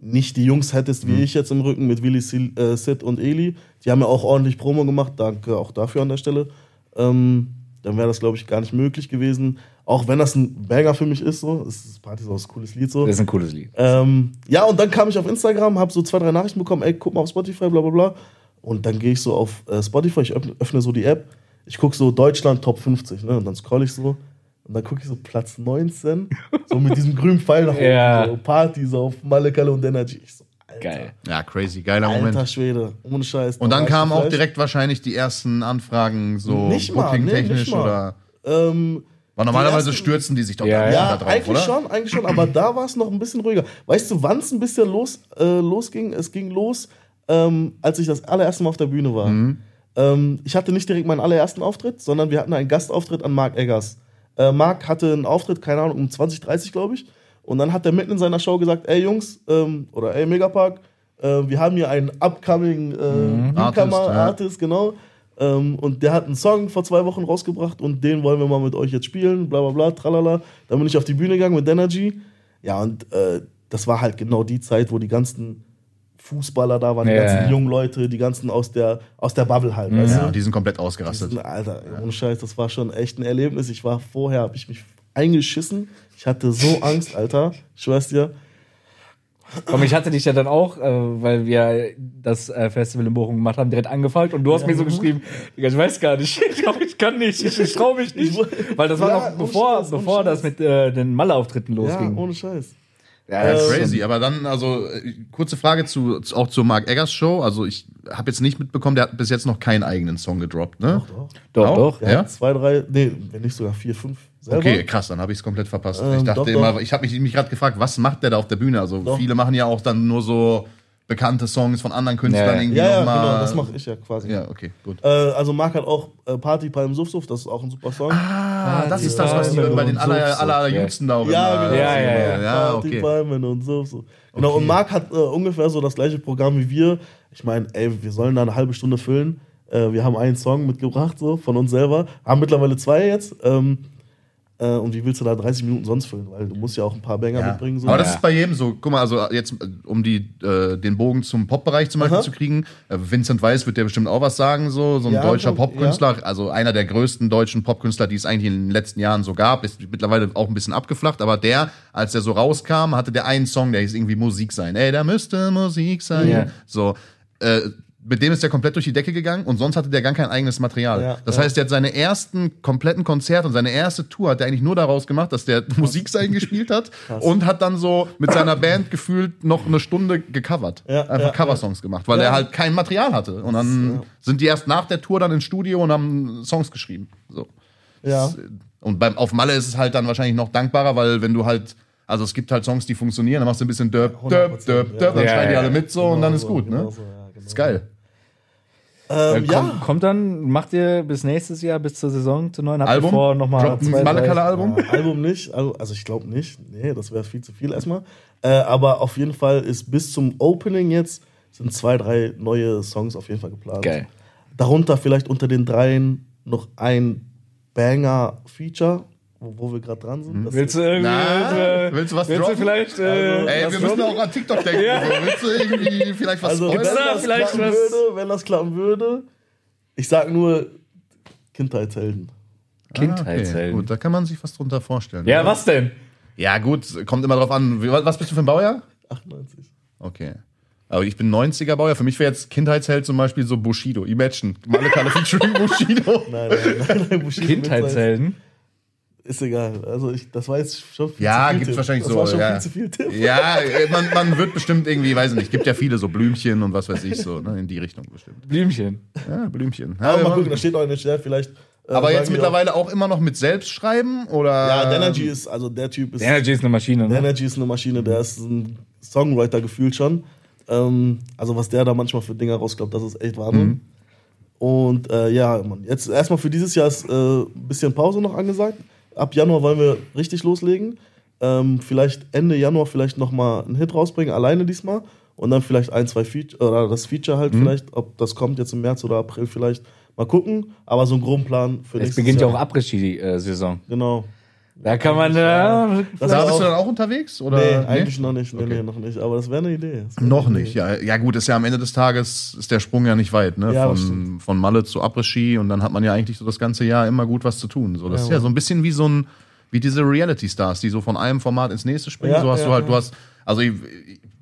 nicht die Jungs hättest wie ich jetzt im Rücken mit Willi, Sil, äh, Sid und Eli. Die haben ja auch ordentlich Promo gemacht. Danke auch dafür an der Stelle. Ähm, dann wäre das, glaube ich, gar nicht möglich gewesen. Auch wenn das ein Banger für mich ist, so. Es ist Party auch ein cooles Lied so. Das ist ein cooles Lied. Ähm, ja, und dann kam ich auf Instagram, habe so zwei, drei Nachrichten bekommen, ey, guck mal auf Spotify, bla bla bla. Und dann gehe ich so auf äh, Spotify, ich öffne, öffne so die App, ich gucke so Deutschland Top 50, ne? Und dann scroll ich so und dann gucke ich so Platz 19, so mit diesem grünen Pfeil nach oben, Ja. so Party, so auf Malekalle und Energy. Ich so, Alter, Geil. Ja, crazy, geiler Alter Moment. Schwede, ohne Scheiß. Und da dann kamen auch direkt wahrscheinlich die ersten Anfragen, so Nicht mal, nee, booking-technisch nicht mal. oder. Ähm, Weil normalerweise ersten- stürzen die sich doch Ja, gar nicht Ja, da drauf, eigentlich oder? schon, eigentlich schon, aber da war es noch ein bisschen ruhiger. Weißt du, wann es ein bisschen los, äh, losging? Es ging los, ähm, als ich das allererste Mal auf der Bühne war. Mhm. Ähm, ich hatte nicht direkt meinen allerersten Auftritt, sondern wir hatten einen Gastauftritt an Mark Eggers. Äh, Mark hatte einen Auftritt, keine Ahnung, um 20, 30, glaube ich. Und dann hat er mitten in seiner Show gesagt, ey Jungs, ähm, oder ey Megapark, äh, wir haben hier einen upcoming äh, Newcomer, Artist. Artist, genau. Ähm, und der hat einen Song vor zwei Wochen rausgebracht und den wollen wir mal mit euch jetzt spielen, bla bla bla, tralala. Dann bin ich auf die Bühne gegangen mit Energy. Ja, und äh, das war halt genau die Zeit, wo die ganzen Fußballer da waren, die Ja, ganzen ja. jungen Leute, die ganzen aus der, aus der Bubble halt, weißt Ja, du? die sind komplett ausgerastet. sind, Alter, ohne Scheiß, das war schon echt ein Erlebnis. Ich war vorher, habe ich mich eingeschissen. Ich hatte so Angst, Alter. Ich schwör's dir. Komm, ich hatte dich ja dann auch, äh, weil wir das äh, Festival in Bochum gemacht haben, direkt angefragt und du hast mir so geschrieben, Digga, ich weiß gar nicht, ich, glaub, ich kann nicht, ich, ich trau mich nicht. Weil das war Ja, noch bevor, Scheiß, bevor das mit äh, den Malle-Auftritten Ja, losging. ohne Scheiß. Ja, Ja, das ist crazy. Aber dann, also, äh, kurze Frage zu, zu- auch zur Mark Eggers Show. Also, ich habe jetzt nicht mitbekommen, der hat bis jetzt noch keinen eigenen Song gedroppt, ne? Doch. Doch, doch. Der Ja? hat zwei, drei, nee, wenn nicht sogar vier, fünf selber. Okay, krass, dann habe ich es komplett verpasst. Ähm, ich dachte doch, immer, doch. ich habe mich, mich gerade gefragt, was macht der da auf der Bühne? Also Doch. viele machen ja auch dann nur so bekannte Songs von anderen Künstlern Ja, irgendwie Ja, ja, nochmal. genau, das mache ich ja quasi. Ja, okay, gut. Äh, also Marc hat auch äh, Party beim Suff Suff, das ist auch ein super Song. Ah, das ist das, was die bei den aller, Suff, aller Suff, ja. Jüngsten da auch Ja, genau. Ja, ja, ja. ja Party okay. Palmen und so. so. Genau, und Marc hat äh, ungefähr so das gleiche Programm wie wir. Ich meine, ey, wir sollen da eine halbe Stunde füllen. Äh, wir haben einen Song mitgebracht, so von uns selber. Haben mittlerweile zwei jetzt. Ähm, äh, und wie willst du da 30 Minuten sonst füllen? Weil du musst ja auch ein paar Banger Ja. mitbringen. So. Aber das Ja. ist bei jedem so. Guck mal, also jetzt, äh, um die, äh, den Bogen zum Pop-Bereich zum Beispiel Aha. zu kriegen. Äh, Vincent Weiss wird dir bestimmt auch was sagen, so, so ein Ja, deutscher Popkünstler, also einer der größten deutschen Popkünstler, die es eigentlich in den letzten Jahren so gab, ist mittlerweile auch ein bisschen abgeflacht, aber der, als der so rauskam, hatte der einen Song, der hieß irgendwie Musik sein. Ey, da müsste Musik sein. Ja. So, äh, mit dem ist der komplett durch die Decke gegangen und sonst hatte der gar kein eigenes Material. Ja, das ja. heißt, der hat seine ersten kompletten Konzerte und seine erste Tour hat er eigentlich nur daraus gemacht, dass der Musikseiten gespielt hat und hat dann so mit seiner Band gefühlt noch eine Stunde gecovert. Ja, Einfach Coversongs gemacht, weil er halt kein Material hatte. Und dann sind die erst nach der Tour dann ins Studio und haben Songs geschrieben. So. Ja. Und beim, auf Malle ist es halt dann wahrscheinlich noch dankbarer, weil wenn du halt, also es gibt halt Songs, die funktionieren, dann machst du ein bisschen Döp, Döp, 100%, Döp, Döp, ja. dann schreien die alle mit so und dann ist Genau gut, so, ne? genau so, ja, genau. Ist geil. Ähm, Äh, ja, kommt, kommt dann, macht ihr bis nächstes Jahr, bis zur Saison, zur neuen, habt ihr Album? vor, nochmal Droppt ein zwei, Malle-Kalle-Album? Ja, Album nicht, also also ich glaube nicht. Nee, das wäre viel zu viel erstmal. Äh, aber auf jeden Fall ist bis zum Opening jetzt sind zwei, drei neue Songs auf jeden Fall geplant. Geil. Darunter vielleicht unter den dreien noch ein Banger-Feature, wo, wo wir gerade dran sind. Das Willst du irgendwie, Na, äh, willst du was willst du droppen? vielleicht, äh, Ey, was wir müssen auch an TikTok denken. Ja. So. Willst du irgendwie vielleicht was also, wenn da das vielleicht klappen was- würde, wenn das klappen würde, ich sag nur Kindheitshelden. Kindheitshelden. Ah, Gut, da kann man sich was drunter vorstellen. Ja, was denn? Ja, gut, kommt immer drauf an. Was bist du für ein Baujahr? 98. Okay. Aber ich bin 90er Baujahr. Für mich wäre jetzt Kindheitsheld zum Beispiel so Bushido. Imagine. Malekale featuring Bushido. Nein, nein, nein, nein Bushido Kindheitshelden? Ist egal. Also ich, das war jetzt schon viel Ja, zu viel. gibt's Tipp. wahrscheinlich das so, war schon ja. viel zu viel Tipp. Ja, äh, man, man wird bestimmt irgendwie, weiß ich nicht, gibt ja viele so Blümchen und was weiß ich so, ne, in die Richtung bestimmt. Blümchen. Ja, Blümchen. Ja, Aber mal gucken, da steht auch in der Chat vielleicht. äh, aber jetzt mittlerweile auch immer noch mit Selbstschreiben oder? Auch, ja, Denergy ist, also der Typ ist. Energy ist eine Maschine, ne? Denergy ist eine Maschine, der ist ein Songwriter gefühlt schon. Ähm, also was der da manchmal für Dinger rausklappt, das ist echt Wahnsinn. Mhm. Und äh, ja, Mann, jetzt erstmal für dieses Jahr ist äh, ein bisschen Pause noch angesagt. Ab Januar wollen wir richtig loslegen. Ähm, vielleicht Ende Januar vielleicht nochmal einen Hit rausbringen, alleine diesmal. Und dann vielleicht ein, zwei Feature, oder das Feature Mhm. halt vielleicht, ob das kommt jetzt im März oder April vielleicht. Mal gucken. Aber so einen groben Plan für Es nächstes beginnt ja Jahr. auch Après-Ski-Saison. Genau. Da kann man, äh, Das Da ist bist du dann auch unterwegs? Oder? Nee, eigentlich noch nicht. Nee, Okay. nee, noch nicht. Aber das wäre eine Idee. Wär Noch eine nicht, Idee. ja. Ja, gut, ist ja am Ende des Tages ist der Sprung ja nicht weit, ne? Ja, von, von Malle zu Après-Ski und dann hat man ja eigentlich so das ganze Jahr immer gut was zu tun. So, das ist ja so ein bisschen wie so ein, wie diese Reality-Stars, die so von einem Format ins nächste springen. Ja, so hast ja, du halt, ja. du hast, also ich-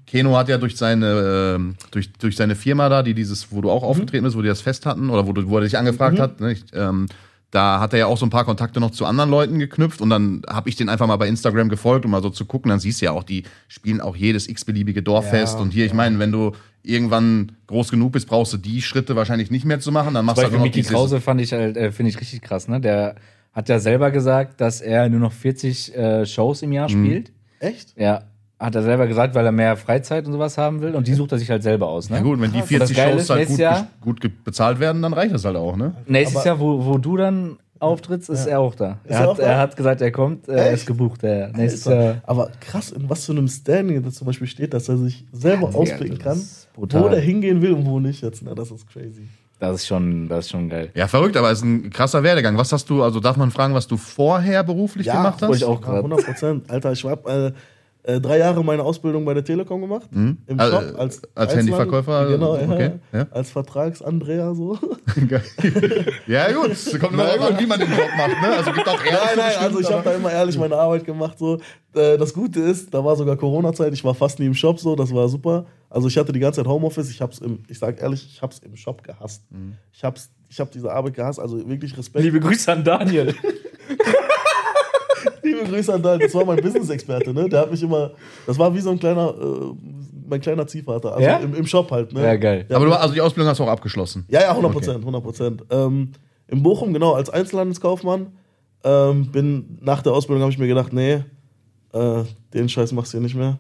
Keno hat ja durch seine, ähm, durch, durch seine Firma da, die dieses, wo du auch aufgetreten bist, wo die das fest hatten oder wo, du, wo er dich angefragt hat, ne? ich, ähm, da hat er ja auch so ein paar Kontakte noch zu anderen Leuten geknüpft und dann habe ich den einfach mal bei Instagram gefolgt, um mal so zu gucken. Dann siehst du ja auch, die spielen auch jedes x-beliebige Dorffest. Ja, und hier, ich meine, wenn du irgendwann groß genug bist, brauchst du die Schritte wahrscheinlich nicht mehr zu machen. Dann machst Zum du halt dieses- Krause fand ich halt, äh, finde ich richtig krass, ne? Der hat ja selber gesagt, dass er nur noch 40 äh, Shows im Jahr Mhm. spielt. Echt? Ja. Hat er selber gesagt, weil er mehr Freizeit und sowas haben will. Und die sucht er sich halt selber aus, ne? Ja gut, wenn die Und das 40 Geile Shows ist, halt gut, Jahr- gut bezahlt werden, dann reicht das halt auch, ne? Nächstes Aber- Jahr, wo, wo du dann auftrittst, ist er auch da. Er er hat, auch er hat gesagt, er kommt, er Echt? ist gebucht. Er, nächstes. Jahr. Aber krass, in was für einem Standing das zum Beispiel steht, dass er sich selber Ja, auspicken kann, wo der hingehen will und wo nicht jetzt. Na, das ist crazy. Das ist schon, das ist schon geil. Ja, verrückt, aber es ist ein krasser Werdegang. Was hast du, also darf man fragen, was du vorher beruflich gemacht wollte hast? ich auch Ja, gerade. 100 Prozent. Alter, ich habe äh, äh, drei Jahre meine Ausbildung bei der Telekom gemacht. Im Also, Shop als als, als Handyverkäufer? Genau, Okay, ja, ja. Als Vertragsandrea so. Ja, gut, es kommt immer an, wie man den Job macht, ne? Also gibt auch Nein, Ärzte nein, bestimmt, also ich habe da immer ehrlich meine Arbeit gemacht. So. Äh, Das Gute ist, da war sogar Corona-Zeit, ich war fast nie im Shop, so, das war super. Also ich hatte die ganze Zeit Homeoffice, ich hab's im, ich sag ehrlich, ich hab's im Shop gehasst. Ich hab's, ich hab diese Arbeit gehasst, also wirklich Respekt. Liebe Grüße an Daniel. Liebe Grüße an Daniel, das war mein Business-Experte, ne? Der hat mich immer, das war wie so ein kleiner, äh, mein kleiner Ziehvater, also Ja? im, im Shop halt, ne? Ja, geil. Der Aber du, also die Ausbildung hast du auch abgeschlossen. Ja, ja, 100 Prozent, 100 Prozent. Ähm, in Bochum, genau, als Einzelhandelskaufmann. Ähm, bin, nach der Ausbildung habe ich mir gedacht, nee, äh, den Scheiß machst du hier nicht mehr.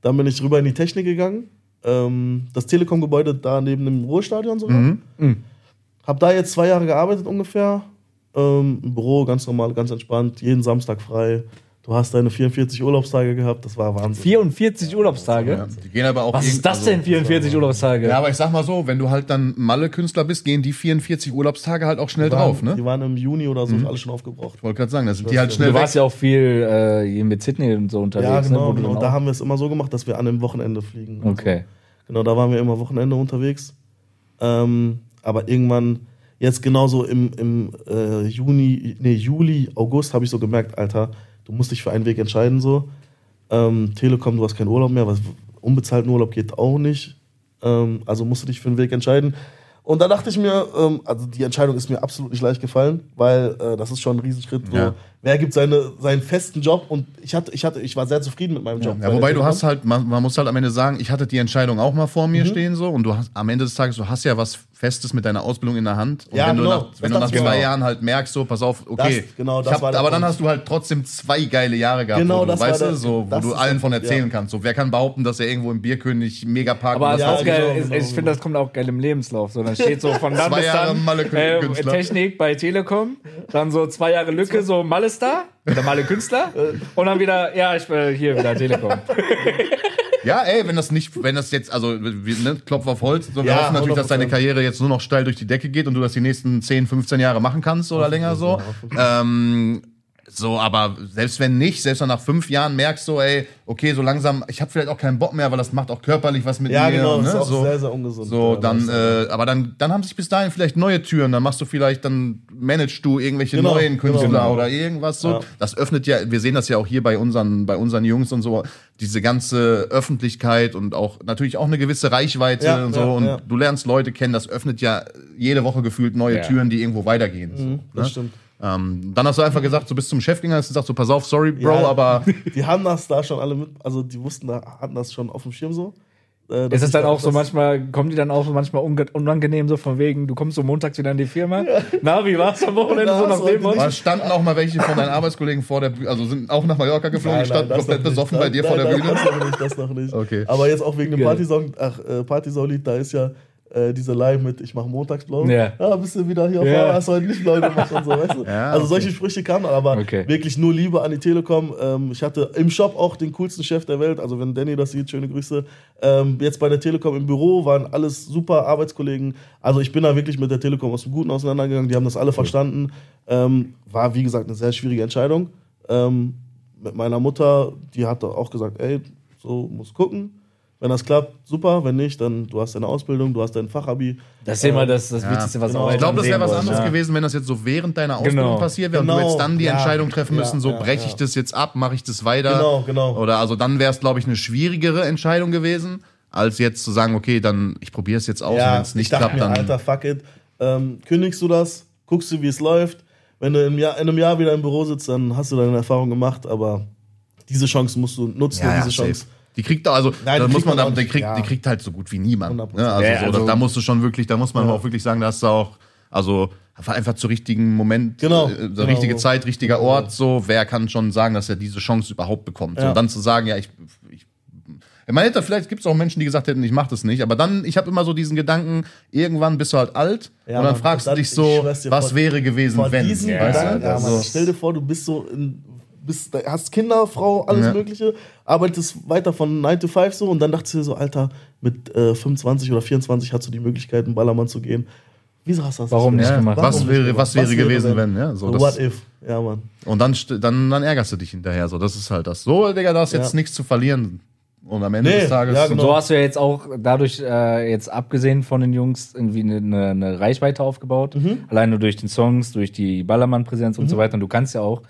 Dann bin ich rüber in die Technik gegangen. Ähm, das Telekom-Gebäude da neben dem Ruhestadion sogar. Mhm. Hab da jetzt zwei Jahre gearbeitet ungefähr. Ähm, Im Büro, ganz normal, ganz entspannt, jeden Samstag frei. Du hast deine 44 Urlaubstage gehabt, das war Wahnsinn. 44 Urlaubstage? Ja, die gehen aber auch Was ist das also- denn, 44 Urlaubstage? Ja, aber ich sag mal so, wenn du halt dann Malle-Künstler bist, gehen die 44 Urlaubstage halt auch schnell waren, drauf, ne? Die waren im Juni oder so alle schon aufgebraucht. Ich wollte gerade sagen, da sind die halt Du schnell du weg. warst ja auch viel äh, mit Sydney und so unterwegs. Ja, ne, genau, du genau. Da haben wir es immer so gemacht, dass wir an einem Wochenende fliegen. Okay. Genau, da waren wir immer Wochenende unterwegs. Ähm, aber irgendwann, jetzt genauso im, im äh, Juni, nee, Juli, August habe ich so gemerkt, Alter, du musst dich für einen Weg entscheiden so. Ähm, Telekom, du hast keinen Urlaub mehr, was unbezahlten Urlaub geht auch nicht. Ähm, also musst du dich für einen Weg entscheiden. Und da dachte ich mir, ähm, also die Entscheidung ist mir absolut nicht leicht gefallen, weil äh, das ist schon ein Riesenschritt. So, Ja. Wer gibt seine, seinen festen Job? Und ich hatte, ich hatte, ich war sehr zufrieden mit meinem Job. Ja, bei wobei du hast halt, man, man muss halt am Ende sagen, ich hatte die Entscheidung auch mal vor Mhm. mir stehen so und du hast am Ende des Tages, du hast ja was Festes mit deiner Ausbildung in der Hand. Und Ja, wenn genau. du nach, Das wenn du nach zwei auch. Jahren halt merkst, so, pass auf, okay. Das- genau, das hab, aber dann hast du halt trotzdem zwei geile Jahre gehabt, Genau, wo du, das weißt der- du, so, wo das du ist allen von erzählen ja. kannst. So, wer kann behaupten, dass er irgendwo im Bierkönig mega parkt Aber ist Ja, auch geil. genau, ich genau, ich finde, genau. das kommt auch geil im Lebenslauf. So, dann steht so von dann Zwei bis Jahre dann Malle äh. Technik bei Telekom, dann so zwei Jahre Lücke, so Malle Star oder Malle Künstler und dann wieder, ja, ich bin hier wieder Telekom. Ja, ey, wenn das nicht, wenn das jetzt, also wir, ne, Klopf auf Holz, so, wir Ja, hoffen natürlich, dass deine 100%. Karriere jetzt nur noch steil durch die Decke geht und du das die nächsten 10, 15 Jahre machen kannst oder länger so. Ähm, so, aber selbst wenn nicht, selbst wenn nach fünf Jahren merkst du, ey, okay, so langsam, ich habe vielleicht auch keinen Bock mehr, weil das macht auch körperlich was mit Ja, mir. genau, das ne? ist auch so, sehr, sehr ungesund. So, Ja, dann, das- äh, aber dann, dann haben sich bis dahin vielleicht neue Türen. Dann machst du vielleicht, dann managst du irgendwelche Genau, neuen Künstler genau. oder irgendwas so. Ja. Das öffnet ja, wir sehen das ja auch hier bei unseren, bei unseren Jungs und so, diese ganze Öffentlichkeit und auch natürlich auch eine gewisse Reichweite Ja, und so. ja, und ja. du lernst Leute kennen, das öffnet ja jede Woche gefühlt neue Ja. Türen, die irgendwo weitergehen. so, Mhm, das ne? stimmt. Ähm, dann hast du einfach gesagt, du bist zum Chefdinger, hast gesagt, so pass auf, sorry, Bro, Ja. aber Die haben das da schon alle mit, also die wussten, da hatten das schon auf dem Schirm so. Äh, Ist es ich dann da- auch so manchmal, kommen die dann auch so manchmal unangenehm so von wegen, du kommst so montags wieder in die Firma? Na, wie war's am Wochenende so nach so dem Aber standen auch mal welche von deinen Arbeitskollegen vor der Bühne, also sind auch nach Mallorca geflogen, die standen das komplett besoffen bei dir nein, vor der nein, Bühne. Das noch nicht, das noch nicht. Okay. Aber jetzt auch wegen dem. Partysong, ach, äh, Partysong-Lied, da ist ja äh, diese Line mit Ich mach montagsblau. Ja. ja, bist du wieder hier auf Ja. hast du heute nicht blau gemacht und so, weißt du? Ja, also okay. solche Sprüche kamen, aber Okay. wirklich nur Liebe an die Telekom. Ähm, ich hatte im Shop auch den coolsten Chef der Welt, also wenn Danny das sieht, schöne Grüße. Ähm, jetzt bei der Telekom im Büro waren alles super Arbeitskollegen. Also ich bin da wirklich mit der Telekom aus dem Guten auseinandergegangen, die haben das alle verstanden. Ähm, war, wie gesagt, eine sehr schwierige Entscheidung. Ähm, mit meiner Mutter, die hat auch gesagt, ey, so muss gucken. Wenn das klappt, super. Wenn nicht, dann du hast deine Ausbildung, du hast dein Fachabi. Das ist immer das, das Ja. Wichtigste, was Genau. auch Ich glaube, das wäre was anderes ja. gewesen, wenn das jetzt so während deiner Ausbildung Genau. passiert wäre und du Genau. jetzt dann die Ja. Entscheidung treffen Ja, müssen, so ja, breche ich ja. das jetzt ab, mache ich das weiter. Genau, genau. Oder also dann wäre es, glaube ich, eine schwierigere Entscheidung gewesen, als jetzt zu sagen, okay, dann ich probiere es jetzt aus und wenn es ich nicht klappt, mir, dann. Alter, fuck it. Ähm, kündigst du das, guckst du, wie es läuft. Wenn du im Jahr, in einem Jahr wieder im Büro sitzt, dann hast du deine Erfahrung gemacht, aber diese Chance musst du nutzen, ja, ja, diese Chance. safe. Die kriegt da, also Nein, da die muss kriegt man, man da, die, kriegt, ja. die kriegt halt so gut wie niemand. 100%. Ne? Also Ja, so, also- da, musst du schon wirklich, da muss man Ja. auch wirklich sagen, da hast du auch, also einfach zur richtigen Moment, Genau, äh, genau. richtige Zeit, richtiger Ort, so, wer kann schon sagen, dass er diese Chance überhaupt bekommt. So, Ja. und dann zu sagen, ja, ich, ich man hätte, vielleicht gibt es auch Menschen, die gesagt hätten, ich mache das nicht, aber dann, ich habe immer so diesen Gedanken, irgendwann bist du halt alt Ja, und dann Mann, fragst du dich ich so, was vor- wäre gewesen, Vor wenn. diesen Ja, Gedanken, ja, also- Mann, stell dir vor, du bist so in, bist, hast Kinder, Frau, alles Ja. Mögliche, arbeitest weiter von 9 to 5 so und dann dachtest du dir so, Alter, mit äh, 25 oder 24 hast du die Möglichkeit, in Ballermann zu gehen. Wieso hast du das Warum nicht gemacht? was Warum wäre, nicht was gemacht? wäre gewesen, wenn, ja, so, das, What if? Ja, Mann. Und dann, dann, dann ärgerst du dich hinterher. So, das ist halt das. So, Digga, da ist jetzt Ja. nichts zu verlieren. Und am Ende Nee, des Tages. ja, genau. so hast du ja jetzt auch dadurch äh, jetzt abgesehen von den Jungs irgendwie eine, eine, eine Reichweite aufgebaut. Mhm. Allein nur durch den Songs, durch die Ballermann-Präsenz und so weiter. Und du kannst ja auch,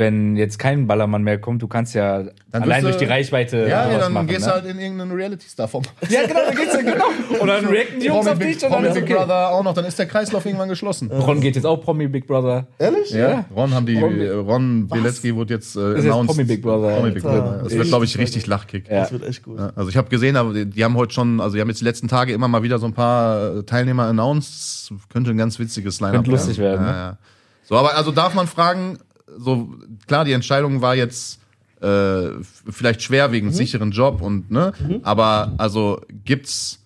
wenn jetzt kein Ballermann mehr kommt, du kannst ja Dann allein wirst durch du- die Reichweite ja, ja, dann machen, gehst ne? du halt in irgendeinen Reality-Star-Form. Ja, genau, dann geht's ja genau. Und dann reacten die Jungs Promi auf Big, dich und dann Promi ist Big okay. Brother auch noch. Dann ist der Kreislauf irgendwann geschlossen. Ron geht jetzt auch Promi Big Brother. Ehrlich? Ja, Ron haben die, Ron- äh, Ron Bilecki wurde jetzt äh, jetzt Promi Big Brother. Promi Big. Brother. Das wird, glaube ich, richtig Lachkick. Ja. Das wird echt gut. Ja, Also ich habe gesehen, aber die, die haben heute schon, also die haben jetzt die letzten Tage immer mal wieder so ein paar äh, Teilnehmer announced. Könnte ein ganz witziges Line-Up Könnte lustig werden, Ja, ne? ja. So, aber also darf man fragen, so klar, die Entscheidung war jetzt äh, vielleicht schwer wegen sicheren Job und ne, aber also gibt's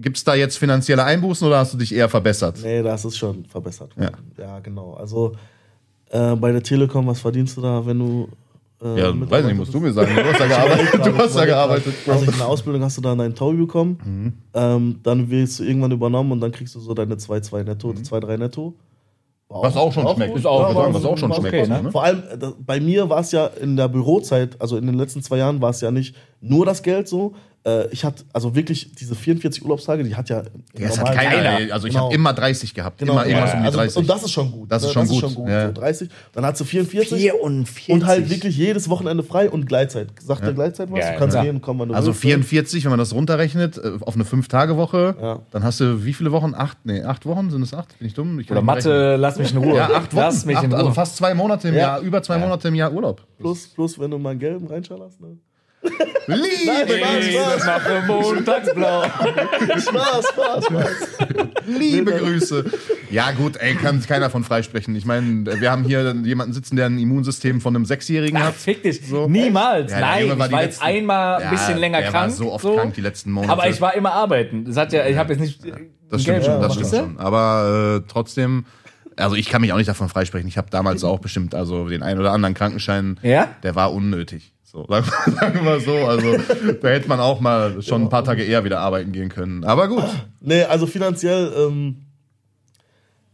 gibt's da jetzt finanzielle Einbußen oder hast du dich eher verbessert? Nee, das ist schon verbessert worden. Ja, genau. Also äh, bei der Telekom, was verdienst du da, wenn du. Äh, Ja, weiß nicht, musst du mir sagen. Du hast da gearbeitet. Du hast da gearbeitet. Also in der Ausbildung hast du dann deinen Taui bekommen, ähm, dann wirst du irgendwann übernommen und dann kriegst du so deine 2,2 netto, 2,3 netto. Wow. Was auch schon schmeckt. gut. Ist auch, Ja, sagen, was auch schon schmeckt. okay, ne? Vor allem, äh, bei mir war es ja in der Bürozeit, also in den letzten zwei Jahren war es ja nicht nur das Geld so. Äh, ich hatte, also wirklich diese 44 Urlaubstage, die hat ja im Das hat keiner. ey. Also ich Genau. habe immer 30 gehabt. Genau, immer irgendwas ja, um die also, 30. Und das ist schon gut. Das ist ne? schon das gut, Ist schon gut ja. so 30. Dann hat sie 44. 44. Und halt wirklich jedes Wochenende frei und Gleitzeit. Sagt der Gleitzeit was? Ja, du kannst ja. gehen, kommen, wann du also willst, ne? 44, wenn man das runterrechnet, äh, auf eine 5-Tage-Woche, Ja. dann hast du wie viele Wochen? Acht? Nee, acht Wochen? Sind es acht? Bin ich dumm? Ich Oder nicht rechnen. Mathe, lass mich in Ruhe. Ja, acht Wochen. Lass mich acht, in Ruhe. also fast zwei Monate im Ja. Jahr, über zwei Monate im Jahr Urlaub. Plus, plus, wenn du mal einen gelben reinschallerst. Ne? Liebe, Spaß, Ich mache montagsblau. Spaß, Spaß, Spaß. liebe Grüße. Ja, gut, ey, kann keiner von freisprechen. Ich meine, wir haben hier jemanden sitzen, der ein Immunsystem von einem Sechsjährigen Ach, hat. fick dich. Niemals. Ja, Nein, ich war war, jetzt einmal ein Ja, bisschen länger der krank. war so oft krank die letzten Monate. Aber ich war immer arbeiten. Das hat ja, ich habe jetzt nicht. Das stimmt Gelb schon, das stimmt schon. Aber äh, trotzdem, also ich kann mich auch nicht davon freisprechen. Ich habe damals auch bestimmt, also den einen oder anderen Krankenschein, Ja? der war unnötig. So, sagen wir- mal so. Also da hätte man auch mal schon ein paar Tage eher wieder arbeiten gehen können. Aber gut. Nee, also finanziell ähm,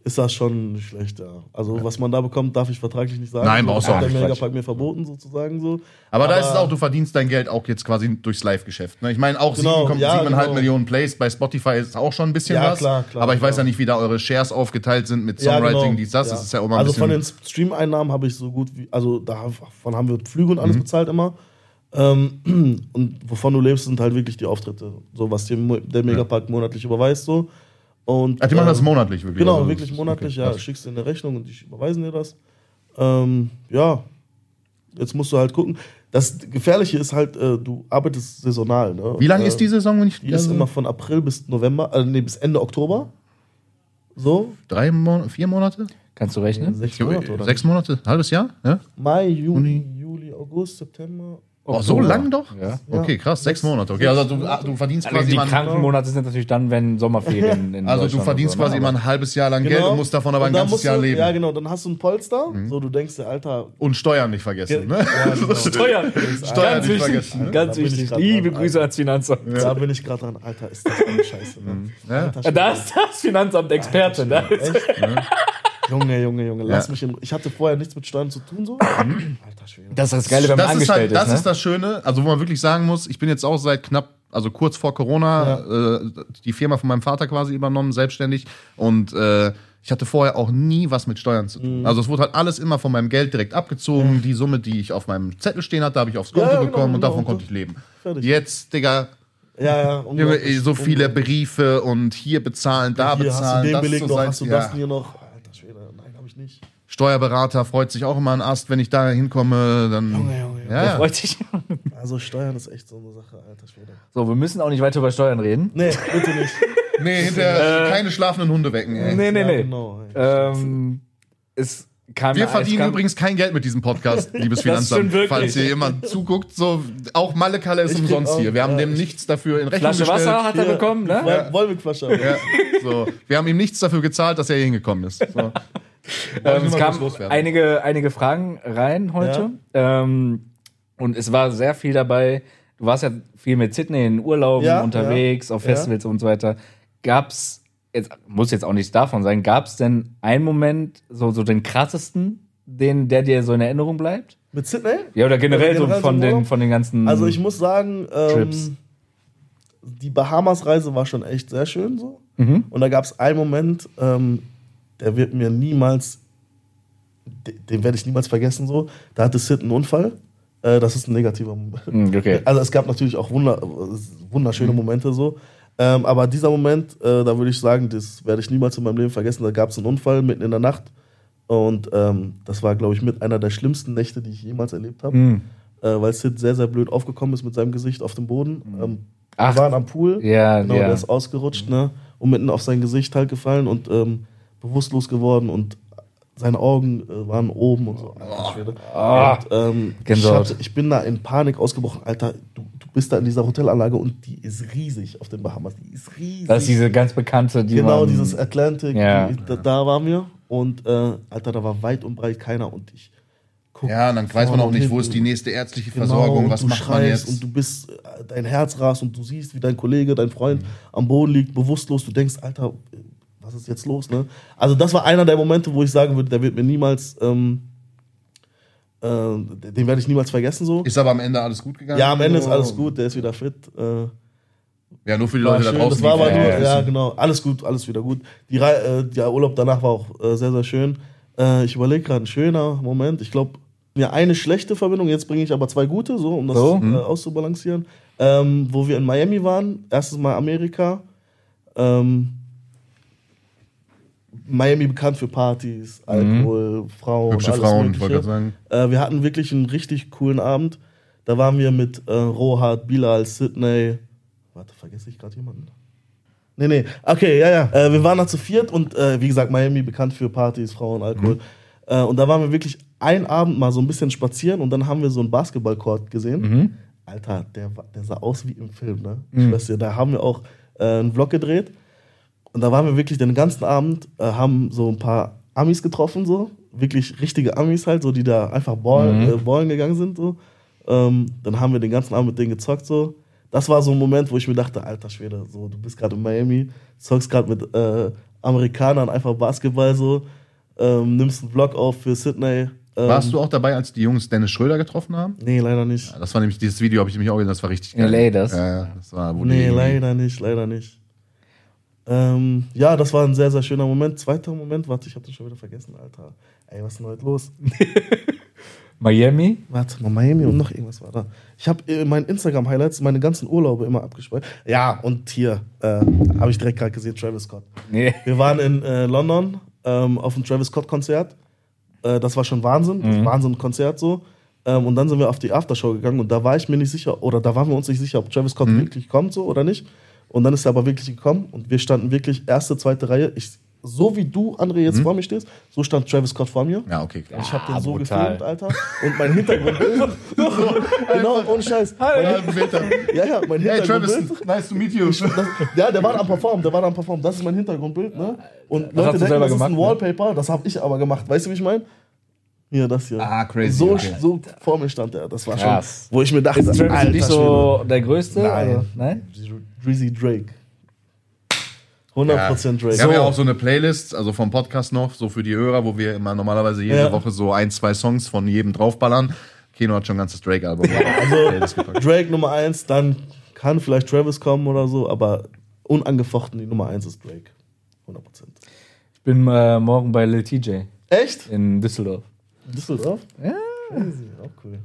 ist das schon schlecht, ja. Also, was man da bekommt, darf ich vertraglich nicht sagen. Nein, brauchst du auch nicht, der. Megapark mir verboten, sozusagen so. Aber, da Aber- ist es auch, du verdienst dein Geld auch jetzt quasi durchs Live-Geschäft. Ne? Ich meine, auch Genau, 7,5 ja, siebeneinhalb genau. Millionen Plays bei Spotify ist auch schon ein bisschen Ja, was. klar, klar, aber ich weiß klar. ja nicht, wie da eure Shares aufgeteilt sind mit Ja, Songwriting, genau. dies, das. Das ist ja mal ein Also von den Stream-Einnahmen habe ich so gut wie, also davon haben wir Flüge und Mhm. alles bezahlt immer. Ähm, und wovon du lebst, sind halt wirklich die Auftritte. So, was dir der Megapark monatlich überweist, so. Und, Ach, die machen ähm, das monatlich wirklich. Genau, Also, wirklich monatlich, okay, ja. Schickst dir eine Rechnung und die überweisen dir das. Ähm, ja, jetzt musst du halt gucken. Das Gefährliche ist halt, äh, du arbeitest saisonal. Ne? Wie lange äh, ist die Saison, wenn ich Die ist immer von April bis November, äh, nee, bis Ende Oktober. So, drei Monate, vier Monate? Kannst du rechnen? sechs Monate oder Sechs Monate, halbes Jahr? Ja? Mai, Juni, Juli, August, September. Oh, so lang doch? Ja. Okay, krass, sechs Monate. Okay, also du, ah, du verdienst Also quasi die immer ein, Krankenmonate sind natürlich dann, wenn Sommerferien in also du verdienst so, quasi ne? immer ein halbes Jahr lang Geld und musst davon aber ein ganzes Jahr du, leben. Mhm. Ja, genau, dann hast du ein Polster. So, du denkst dir, Alter. Und Steuern nicht vergessen, ne? Ja, genau. Steuern. Steuern Ganz nicht wichtig. vergessen, ne? Ganz wichtig. Liebe Grüße ans Finanzamt. Da bin ich gerade dran, Alter, ist das eine Scheiße. Ne? Ja. Alter, Ja, Da ist das Finanzamt Experte. Ne? Echt? Junge, Junge, Junge, lass mich in. Ich hatte vorher nichts mit Steuern zu tun, so. Alter Schwede. Das ist das Geile, wenn man das ist angestellt halt, das ist. ist ne? das Schöne, also wo man wirklich sagen muss, ich bin jetzt auch seit knapp, also kurz vor Corona, äh, die Firma von meinem Vater quasi übernommen, selbstständig und äh, ich hatte vorher auch nie was mit Steuern zu tun. Mhm. Also es wurde halt alles immer von meinem Geld direkt abgezogen. Die Summe, die ich auf meinem Zettel stehen hatte, habe ich aufs Konto Ja, ja, genau, bekommen und genau. davon konnte ich leben. Fertig. Jetzt, Digga, Ja, ja. So viele. Briefe und hier bezahlen, da Hier bezahlen, hast du den das Beleg noch, hast du ja. das hier noch. Alter Schwede, nein, hab ich nicht. Steuerberater freut sich auch immer ein Ast, wenn ich da hinkomme, dann. Junge, Junge, Junge. Ja, Der ja. freut sich. Also Steuern ist echt so eine Sache, alter Schwede. So, wir müssen auch nicht weiter über Steuern reden. Nee, bitte nicht. Nee, hinterher keine schlafenden Hunde wecken, ey. Nee, nee, Ja, nee. genau, ey. Ähm, es kam Wir es verdienen kam, übrigens kein Geld mit diesem Podcast, liebes Das Finanzamt. stimmt wirklich. Falls hier jemand zuguckt, so auch Malle Kalle ist Ich umsonst auch- hier. Wir haben ja, dem ich- nichts dafür in Rechnung Flasche gestellt. Wasser hat er bekommen, ne? Woll- Wollmilchflasche. Ja, so. Wir haben ihm nichts dafür gezahlt, dass er hier hingekommen ist. So. Ähm, es kamen einige, einige Fragen rein heute. Ähm, und es war sehr viel dabei. Du warst ja viel mit Sydney in Urlauben Ja, unterwegs, ja. auf Festivals und so weiter. Gab's, jetzt, muss jetzt auch nichts davon sein, gab's denn einen Moment, so, so den krassesten, den, der dir so in Erinnerung bleibt? Mit Sydney? Ja, oder generell, Also generell so von den, von den ganzen. Also ich muss sagen, Trips. ähm, die Bahamas-Reise war schon echt sehr schön so. Mhm. Und da gab es einen Moment, ähm, der wird mir niemals, de- den werde ich niemals vergessen so. Da hatte Sid einen Unfall. Äh, das ist ein negativer Moment. Mhm, okay. Also es gab natürlich auch wunder, wunderschöne Momente so. Ähm, aber dieser Moment, äh, da würde ich sagen, das werde ich niemals in meinem Leben vergessen. Da gab es einen Unfall mitten in der Nacht. Und ähm, das war, glaube ich, mit einer der schlimmsten Nächte, die ich jemals erlebt habe. Mhm. Äh, weil Sid sehr, sehr blöd aufgekommen ist mit seinem Gesicht auf dem Boden. Ähm, Ach. wir waren am Pool. Ja, Genau, ja. der ist ausgerutscht, ne? Und mitten auf sein Gesicht halt gefallen und ähm, bewusstlos geworden und seine Augen äh, waren oben und so. Schwede. Ah. Und, ähm, ich, hatte, ich bin da in Panik ausgebrochen. Alter, du, du bist da in dieser Hotelanlage und die ist riesig auf den Bahamas. Die ist riesig. Das ist diese ganz bekannte, die genau, man, dieses Atlantic, Ja. die, da, da waren wir. Und äh, Alter, da war weit und breit keiner. Und ich guck Ja, und dann weiß man auch nicht, wo ist die nächste ärztliche Genau, Versorgung, und was du macht man schreist jetzt. Und du bist, äh, dein Herz rast und du siehst, wie dein Kollege, dein Freund am Boden liegt, bewusstlos. Du denkst, Alter, was ist jetzt los? Ne? Also, das war einer der Momente, wo ich sagen würde, der wird mir niemals, ähm, äh, den werde ich niemals vergessen. So. ist aber am Ende alles gut gegangen? Ja, am Ende ist alles gut, der ist wieder fit. Äh, Ja, nur für die Leute da draußen. das war aber nur, ja genau, alles gut, alles wieder gut. Die äh, der Urlaub danach war auch äh, sehr, sehr schön. Äh, ich überlege gerade, ein schöner Moment. Ich glaube, ja, eine schlechte Verbindung, jetzt bringe ich aber zwei gute, so, um das So. äh, auszubalancieren. Ähm, wo wir in Miami waren, erstes Mal Amerika. Ähm, Miami bekannt für Partys, Alkohol, Frauen. Hübsche alles Frauen, Mögliche. wollte sagen. Äh, wir hatten wirklich einen richtig coolen Abend. Da waren wir mit äh, Rohat, Bilal, Sydney. Warte, vergesse ich gerade jemanden? Nee, nee. Okay, ja, ja. Äh, wir waren da zu viert und äh, wie gesagt, Miami bekannt für Partys, Frauen, Alkohol. Äh, und da waren wir wirklich einen Abend mal so ein bisschen spazieren und dann haben wir so einen Basketballcourt gesehen. Alter, der, der sah aus wie im Film, ne? Ich weiß ja, da haben wir auch äh, einen Vlog gedreht. Und da waren wir wirklich den ganzen Abend, äh, haben so ein paar Amis getroffen, so. Wirklich richtige Amis halt, so, die da einfach ballen, äh, ballen gegangen sind, so. Ähm, dann haben wir den ganzen Abend mit denen gezockt, so. Das war so ein Moment, wo ich mir dachte, alter Schwede, so, du bist gerade in Miami, zockst gerade mit äh, Amerikanern einfach Basketball, so. Ähm, nimmst einen Vlog auf für Sydney. Ähm, Warst du auch dabei, als die Jungs Dennis Schröder getroffen haben? Nee, leider nicht. Ja, das war nämlich, dieses Video habe ich nämlich auch gesehen, das war richtig In geil. LA das? Ja, das war, wo Nee, leider nicht, leider nicht. Ähm, ja, das war ein sehr, sehr schöner Moment. Zweiter Moment, warte, ich hatte schon wieder vergessen, Alter. Ey, was ist denn heute los? Miami? Warte mal, Miami und noch irgendwas war da. Ich habe in meinen Instagram-Highlights meine ganzen Urlaube immer abgespeichert. Ja, und hier äh, habe ich direkt gerade gesehen, Travis Scott. Nee. Wir waren in äh, London ähm, auf dem Travis Scott-Konzert. Äh, das war schon Wahnsinn, Wahnsinn-Konzert so. Ähm, und dann sind wir auf die Aftershow gegangen und da war ich mir nicht sicher, oder da waren wir uns nicht sicher, ob Travis Scott wirklich kommt so oder nicht. Und dann ist er aber wirklich gekommen und wir standen wirklich erste, zweite Reihe. Ich, so wie du, André, jetzt vor mir stehst, so stand Travis Scott vor mir. Ja, okay, klar. Ich habe den Ah, so brutal. gefilmt, Alter. Und mein Hintergrundbild. genau, ohne Scheiß. Mein, ja, ja, mein Hey Hintergrundbild. Travis, nice to meet you. Das, ja, der war am Perform, der war am Perform. Das ist mein Hintergrundbild, ne? Und hast Leute du denken, selber das ist ein gemacht, Wallpaper, das habe ich aber gemacht. Weißt du, wie ich meine? Hier, das hier. Ah, crazy, So, okay. so vor mir stand er. Das war Krass. schon, wo ich mir dachte, Ist Travis Alter, nicht so der Größte? Nein. Also, nein? Drizzy Drake. 100% Drake. Wir haben ja auch so eine Playlist, also vom Podcast noch, so für die Hörer, wo wir immer normalerweise jede Ja. Woche so ein, zwei Songs von jedem draufballern. Keno hat schon ein ganzes Drake-Album. Also Drake Nummer 1, dann kann vielleicht Travis kommen oder so, aber unangefochten die Nummer 1 ist Drake. 100%. Ich bin äh, morgen bei Lil TJ Echt? in Düsseldorf. Düsseldorf? Ja. Crazy, auch cool.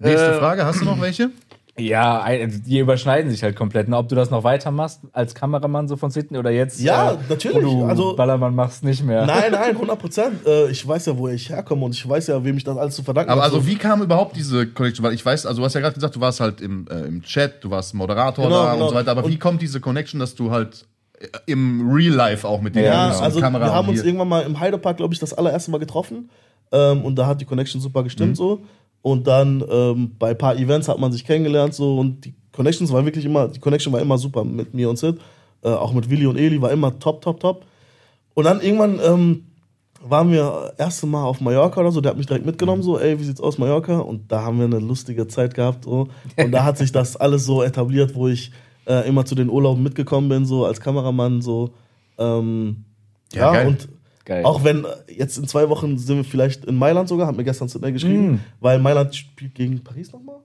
Nächste Frage, hast du noch welche? Ja, die überschneiden sich halt komplett. Ne? Ob du das noch weitermachst als Kameramann so von Sydney oder jetzt, Ja, äh, natürlich. wo du Also- Ballermann machst, nicht mehr. Nein, nein, 100 Prozent. Äh, ich weiß ja, wo ich herkomme und ich weiß ja, wem ich das alles zu verdanken Aber habe. also wie kam überhaupt diese Connection? Weil ich weiß, also du hast ja gerade gesagt, du warst halt im, äh, im Chat, du warst Moderator Genau, da genau. und so weiter. Aber wie Und- kommt diese Connection, dass du halt äh, im Real Life auch mit denen Ja, Ja, bist und also Kamera wir haben uns irgendwann mal im Heidepark, glaube ich, das allererste Mal getroffen. Ähm, und da hat die Connection super gestimmt Mhm. so. Und dann ähm, bei ein paar Events hat man sich kennengelernt so und die Connections war wirklich immer, die Connection war immer super mit mir und Sid. Äh, auch mit Willi und Eli war immer top, top, top. Und dann irgendwann ähm, waren wir erste Mal auf Mallorca oder so, der hat mich direkt mitgenommen, so, ey, wie sieht's aus, Mallorca? Und da haben wir eine lustige Zeit gehabt, so. Und da hat sich das alles so etabliert, wo ich äh, immer zu den Urlauben mitgekommen bin, so als Kameramann, so. Ähm, Ja, ja, und Geil. auch wenn äh, jetzt in zwei Wochen sind wir vielleicht in Mailand sogar, hat mir gestern Sydney geschrieben, weil Mailand spielt gegen Paris nochmal?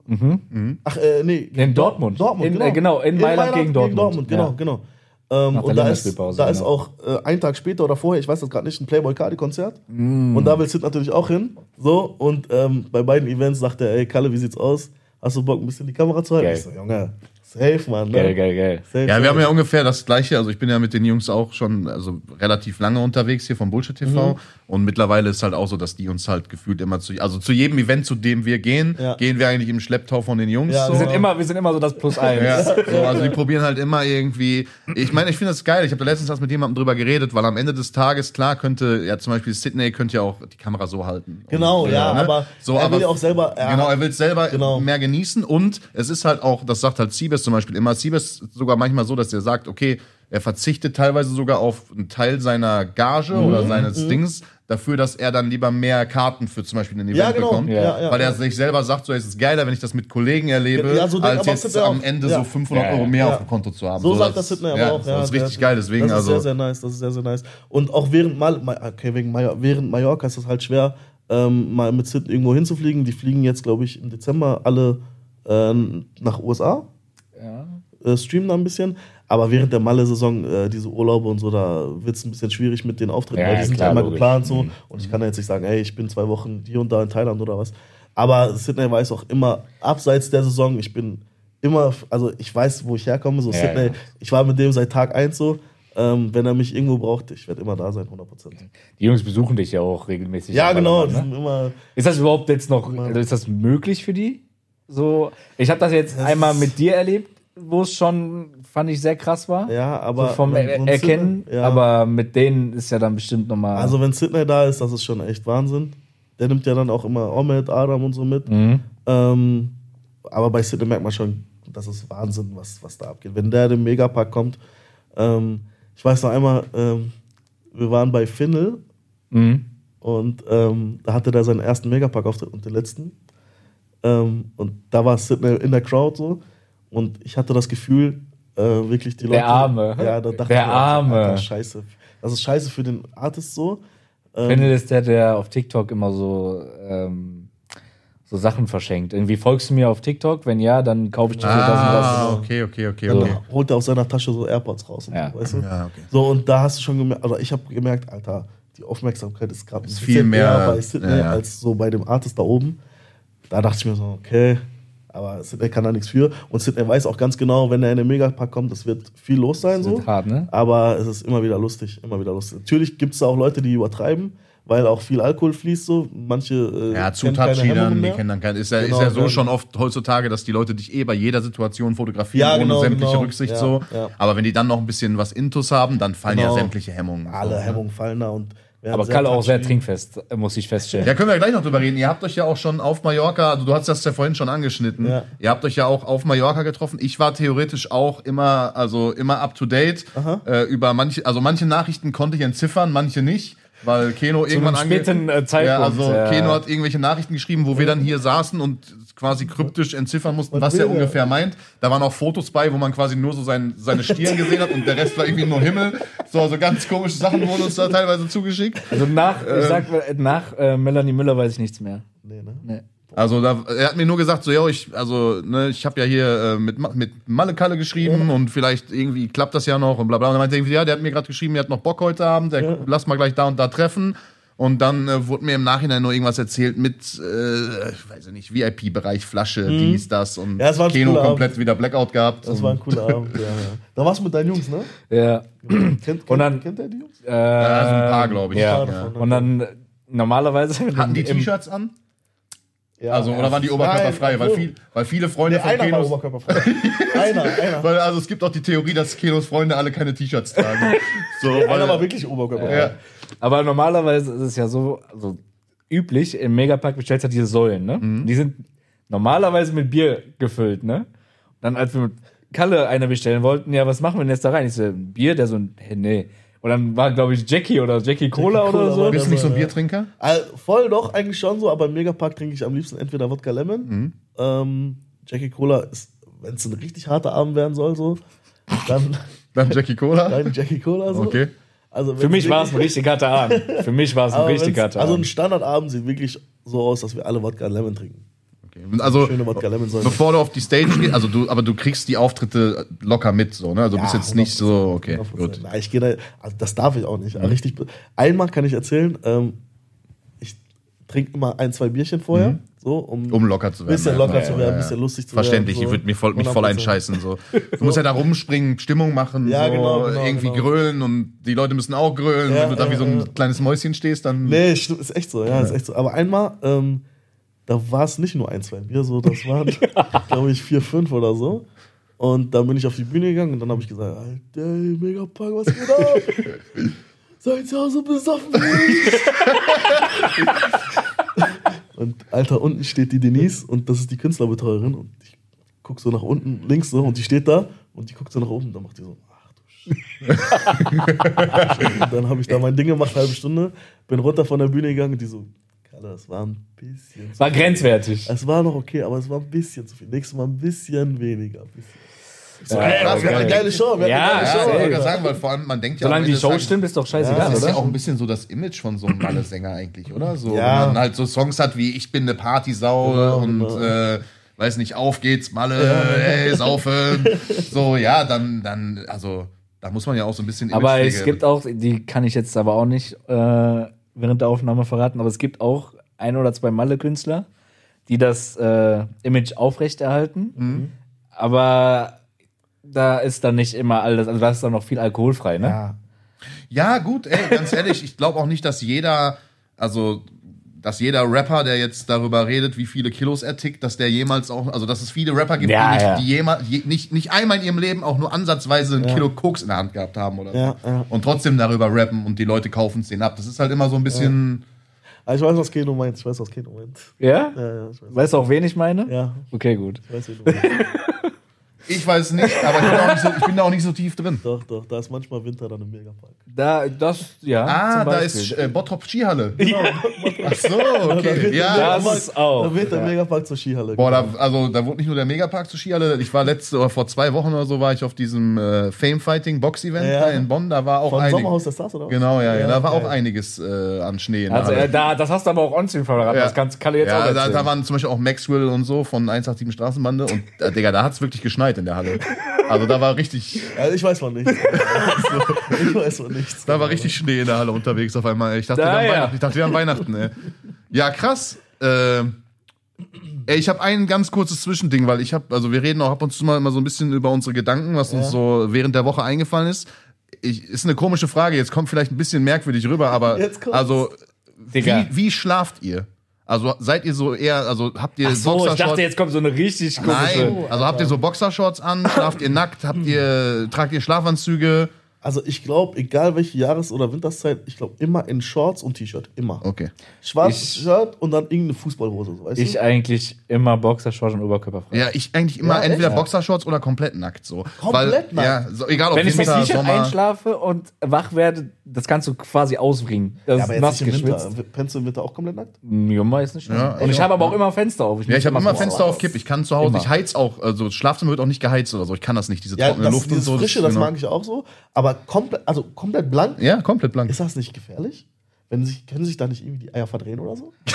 Ach, äh, nee. In Dortmund. Dortmund, In, genau. äh, genau, in Mailand gegen Dortmund. genau, Ja. genau. Ähm, und da ist, da ist genau. auch äh, ein Tag später oder vorher, ich weiß das gerade nicht, ein Playboy Cardi Konzert. Mm. Und da will Sid natürlich auch hin. So, und ähm, bei beiden Events sagt er, ey Kalle, wie sieht's aus? Hast du Bock, ein bisschen die Kamera zu halten? Geil. Ich so, Junge, safe, Mann. Ne? Geil, geil, geil. Safe, Ja, wir safe. haben ja ungefähr das gleiche. Also ich bin ja mit den Jungs auch schon also relativ lange unterwegs hier vom Bullshit TV. Mhm. Und mittlerweile ist halt auch so, dass die uns halt gefühlt immer zu, also zu jedem Event, zu dem wir gehen, Ja. gehen wir eigentlich im Schlepptau von den Jungs. Ja, so. Wir sind, Genau. immer, wir sind immer so das Plus eins. Ja, so, also die probieren halt immer irgendwie. Ich meine, ich finde das geil. Ich habe da letztens erst mit jemandem drüber geredet, weil am Ende des Tages, klar, könnte, ja zum Beispiel Sydney könnte ja auch die Kamera so halten. Genau, Und, ja, ne? aber so, er aber will ja auch selber. Er genau, er will es selber Genau. mehr genießen und es ist halt auch, das sagt halt Siebes zum Beispiel immer, Siebes sogar manchmal so, dass er sagt, okay, er verzichtet teilweise sogar auf einen Teil seiner Gage Mhm, oder seines Dings dafür, dass er dann lieber mehr Karten für zum Beispiel ein Event Ja, genau. bekommt. Ja, ja, weil er sich selber sagt, so es ist geiler, wenn ich das mit Kollegen erlebe, Ja, so als jetzt am Ende Ja. so 500 Ja, Euro mehr Ja. auf dem Konto zu haben. So, sagt das Sidney aber ja, auch. Ja, das ist richtig geil, deswegen Das ist also. sehr, sehr nice. Das ist sehr, sehr nice. Und auch während Mal, Ma- okay, wegen Major, während Mallorca ist es halt schwer, ähm, mal mit Sid irgendwo hinzufliegen. Die fliegen jetzt, glaube ich, im Dezember alle äh, nach USA. Äh, streamen da ein bisschen. Aber während der Malle-Saison, äh, diese Urlaube und so, da wird es ein bisschen schwierig mit den Auftritten, Ja, weil die sind klar, ja immer logisch. geplant so. Mhm. Und ich kann ja jetzt nicht sagen, ey, ich bin zwei Wochen hier und da in Thailand oder was. Aber Sydney weiß auch immer, abseits der Saison, ich bin immer, also ich weiß, wo ich herkomme. So Ja, Sydney, ja. ich war mit dem seit Tag eins so. Ähm, wenn er mich irgendwo braucht, ich werde immer da sein, 100 Prozent. Die Jungs besuchen dich ja auch regelmäßig. Ja, genau. Ne? immer, Ist das überhaupt jetzt noch, also ist das möglich für die? So, ich habe das jetzt Das einmal mit dir erlebt, wo es schon, fand ich, sehr krass war. ja, aber. so vom wenn er Erkennen, Sydney- ja. aber mit denen ist ja dann bestimmt nochmal. Also, wenn Sydney da ist, das ist schon echt Wahnsinn. Der nimmt ja dann auch immer Ahmed, Adam und so mit. Mhm. Ähm, aber bei Sydney merkt man schon, das ist Wahnsinn, was, was da abgeht. Wenn der den Megapark kommt, ähm, ich weiß noch einmal, ähm, wir waren bei Finnel Mhm. und ähm, da hatte der seinen ersten Megapark-Auftritt und den letzten. Ähm, und da war Sydney in der Crowd so. Und ich hatte das Gefühl, äh, wirklich die Leute. Der Arme. Ja, da dachte Der ich Arme. Alter, scheiße. Das ist scheiße für den Artist so. Ähm, Findel ist der, der auf TikTok immer so, ähm, so Sachen verschenkt. Irgendwie folgst du mir auf TikTok? Wenn ja, dann kaufe ich dir das und Ah, das. okay, okay, okay, So. okay. holt er aus seiner Tasche so AirPods raus. Und Ja. so, weißt du? Ja, okay. So, und da hast du schon gemerkt, oder ich habe gemerkt, Alter, die Aufmerksamkeit ist gerade viel mehr, bei Sydney ja, ja. als so bei dem Artist da oben. Da dachte ich mir so, okay, aber Sydney kann da nichts für. Und Sydney weiß auch ganz genau, wenn er in den Megapark kommt, das wird viel los sein. Das So. wird hart, ne? Aber es ist immer wieder lustig, immer wieder lustig. Natürlich gibt es da auch Leute, die übertreiben, weil auch viel Alkohol fließt so. Manche äh, Ja, zu kennen keine touchy Hemmungen dann, die kennen dann kein, ist ja, Genau, ist ja so ja. schon oft heutzutage, dass die Leute dich eh bei jeder Situation fotografieren, Ja, ohne genau, sämtliche genau. Rücksicht so. Aber wenn die dann noch ein bisschen was Intus haben, dann fallen Genau. ja sämtliche Hemmungen. Alle so, ne? Hemmungen fallen da und Aber Kalle auch sehr trinkfest, muss ich feststellen. Ja, können wir gleich noch drüber reden. Ihr habt euch ja auch schon auf Mallorca, also du hast das ja vorhin schon angeschnitten. Ja. Ihr habt euch ja auch auf Mallorca getroffen. Ich war theoretisch auch immer, also immer up to date äh, über manche, also manche Nachrichten konnte ich entziffern, manche nicht, weil Keno irgendwann einem ange- späten, äh, Zeitpunkt, Ja, also ja. Keno hat irgendwelche Nachrichten geschrieben, wo wir dann hier saßen und quasi kryptisch entziffern mussten, was er ungefähr meint. Da waren auch Fotos bei, wo man quasi nur so sein, seine Stirn gesehen hat und der Rest war irgendwie nur Himmel. So, also ganz komische Sachen wurden uns da teilweise zugeschickt. Also nach, ich sag, mal, nach äh, Melanie Müller weiß ich nichts mehr. Nee, ne? Nee. Also da, er hat mir nur gesagt, so, yo, ich, also, ne, ich habe ja hier äh, mit, mit Malle Kalle geschrieben und vielleicht irgendwie klappt das ja noch und bla bla. Und dann meinte er irgendwie, ja, der hat mir gerade geschrieben, er hat noch Bock heute Abend, der, lass mal gleich da und da treffen. Und dann äh, wurde mir im Nachhinein nur irgendwas erzählt mit, äh, ich weiß ich nicht, VIP-Bereich, Flasche, dies, das und Mhm. Ja, es war ein Keno komplett wieder Blackout gehabt. Das war ein cooler Abend, ja, ja. Da warst du mit deinen Jungs, ne? Ja. Kennt, kennt, Und dann- kennt er die Jungs? Äh, Ja, so ein paar, glaube ich. Ja. Davon, Und dann normalerweise. Hatten die T-Shirts an? Ja, Also, oder waren die oberkörperfrei? Weil, obwohl- viel, weil viele Freunde Nee, von einer war Kenos. oberkörperfrei. einer, einer. Weil, also es gibt auch die Theorie, dass Kenos Freunde alle keine T-Shirts tragen. So, Einer weil, war wirklich oberkörperfrei. ja. Aber normalerweise ist es ja so, also üblich, im Megapack bestellst du halt diese Säulen, ne? Mhm. Die sind normalerweise mit Bier gefüllt, ne? Und dann, als wir mit Kalle eine bestellen wollten, ja, was machen wir denn jetzt da rein? Ich so, Bier, der so, hä, nee. Und dann war, glaube ich, Jackie oder Jackie Cola Jackie oder Cola so. war Bist du nicht so ein. Biertrinker? Also, voll doch, eigentlich schon so, aber im Megapark trinke ich am liebsten entweder Wodka Lemon. Mhm. Ähm, Jackie Cola ist, wenn es ein richtig harter Abend werden soll, so, dann, Dann Jackie Cola? dann Jackie Cola. So. Okay. Also, Für mich war es ein richtig harter Abend. Für mich war es ein aber richtig harter Also ein Abend. Standardabend sieht wirklich so aus, dass wir alle Wodka Lemon trinken. Okay. Also, bevor du auf die Stage gehst, also du, aber du kriegst die Auftritte locker mit, so, ne? Also du bist jetzt nicht so, okay, 100%. gut. Nein, ich gehe da, also das darf ich auch nicht. Richtig, einmal kann ich erzählen, ähm, ich trinke immer ein, zwei Bierchen vorher, so, um, Um locker zu ein werden. bisschen locker zu Ja, werden, ein ja. bisschen lustig zu Verständlich, werden. ich würde mich voll, mich voll 100%. einscheißen. So. Du musst ja da rumspringen, Stimmung machen, Ja, so, genau, genau, irgendwie genau. grölen und die Leute müssen auch grölen. Ja, Wenn du da ja, wie so ein ja. kleines Mäuschen stehst, dann. Nee, ist echt so, ja, ist echt so. Aber einmal, ähm, da war es nicht nur ein, zwei Bier, so, das waren, glaube ich, vier, fünf oder so. Und dann bin ich auf die Bühne gegangen und dann habe ich gesagt, Alter, ey, Megapunk, was geht ab? Seid zu Hause besoffen wie ich? Und Alter, unten steht die Denise und das ist die Künstlerbetreuerin und ich guck so nach unten, links so und die steht da und die guckt so nach oben und dann macht die so, ach du Scheiße. und dann habe ich da mein Ding gemacht, halbe Stunde, bin runter von der Bühne gegangen und die so, Kalle, das war ein bisschen zu War grenzwertig. Es war noch okay, aber es war ein bisschen zu viel. Nächstes Mal ein bisschen weniger. Ein bisschen. Ja, Ey, krass, wir hatten eine geil. geile Show. Wir Ja, hatten eine Ja, geile ich Show. ey. gerade sagen, weil vor allem man denkt ja. Solange die Show des Tages- stimmt, ist doch scheißegal, Das ist ja auch ein bisschen so das Image von so einem Malle-Sänger eigentlich, oder? So, Ja. Wenn man halt so Songs hat wie Ich bin eine Partysau Genau, und genau. Äh, weiß nicht, auf geht's, Malle, ey, saufen. so, ja, dann, dann, also, da muss man ja auch so ein bisschen Aber es gibt auch, die kann ich jetzt aber auch nicht äh, während der Aufnahme verraten, aber es gibt auch ein oder zwei Malle-Künstler, die das äh, Image aufrechterhalten. Mhm. Aber da ist dann nicht immer alles, also da ist dann noch viel alkoholfrei, ne? Ja. Ja, gut, ey, ganz ehrlich, ich glaube auch nicht, dass jeder, also, dass jeder Rapper, der jetzt darüber redet, wie viele Kilos er tickt, dass der jemals auch, also, dass es viele Rapper gibt, Ja, die, nicht, ja. die jemals, je, nicht, nicht einmal in ihrem Leben auch nur ansatzweise ein Kilo Koks in der Hand gehabt haben oder Ja, so. ja. Und trotzdem darüber rappen und die Leute kaufen es denen ab. Das ist halt immer so ein bisschen, ich weiß, was Keno meint. Ich weiß, was Keno meint. Ja? Ja, ja, ich weiß. Weißt du auch, wen ich meine? Ja, Okay, gut. ich weiß, wie du meinst. ich weiß nicht, aber ich bin, auch nicht so, ich bin da auch nicht so tief drin. Doch, doch, da ist manchmal Winter dann im Megapark. Da, das, ja. Ah, zum da ist äh, Bottrop Skihalle. Genau. Ach so, Da okay. Ja, das ist auch, Da wird der ja. Megapark zur Skihalle. Boah, da, also da wurde nicht nur der Megapark zur Skihalle. Ich war letzte oder vor zwei Wochen oder so war ich auf diesem äh, Fame Fighting Box Event Ja. da in Bonn. Da war auch Von einiges. Sommerhaus der Stars, oder was? Genau, ja, ja, da war auch einiges äh, an Schnee. Also, äh, da, das hast du aber auch on verraten. Ja. Das kann Kalle jetzt auch ja, da, erzählen. da waren zum Beispiel auch Maxwell und so von 187 Straßenbande und äh, Digga, da hat's wirklich geschneit in der Halle. Also da war richtig, Ja, ich weiß von nichts. ich weiß von nichts. da war richtig Schnee in der Halle unterwegs auf einmal. Ich dachte, Da, wir haben ja. Weihnachten. Ich dachte, wir haben Weihnachten. Ey. Ja, krass. Äh, ey, ich habe ein ganz kurzes Zwischending, weil ich habe, also wir reden auch ab und zu mal immer so ein bisschen über unsere Gedanken, was uns Ja. so während der Woche eingefallen ist. Ich, ist eine komische Frage, jetzt kommt vielleicht ein bisschen merkwürdig rüber, aber also wie, wie schlaft ihr? Also seid ihr so eher, also habt ihr Ach so, ich Boxershorts? dachte, jetzt kommt so eine richtig komische. Nein, also habt ihr so Boxershorts an, schlaft ihr nackt, habt ihr, tragt ihr Schlafanzüge? Also ich glaube, egal welche Jahres- oder Winterszeit, ich glaube immer in Shorts und T-Shirt. Immer. Okay. Schwarzes Ich- Shirt und dann irgendeine Fußballhose. So, weißt Ich du? eigentlich immer Boxershorts und Oberkörperfrei. Ja, ich eigentlich immer Ja, echt? entweder. Boxershorts oder komplett nackt so. Komplett Weil, nackt? Ja, so, egal ob Wenn ich mit Winter, T-Shirt Sommer. einschlafe und wach werde, das kannst du quasi ausbringen. Das Ja, aber ist jetzt nass nicht im geschwitzt. Winter. Pennst du im Winter auch komplett nackt? Ja, meistens schon. Ja, und ich habe aber auch immer Fenster auf. Ja, ich habe immer Fenster auf Kipp. Ich kann zu Hause, Immer. ich heiz auch, also Schlafzimmer wird auch nicht geheizt oder so. Ich kann das nicht, diese Ja, trockene das, Luft und dieses so. Frische, das genau. mag ich auch so. Aber komplett, also komplett blank, Ja, komplett blank. ist das nicht gefährlich? Wenn sich, können sich da nicht irgendwie die Eier verdrehen oder so?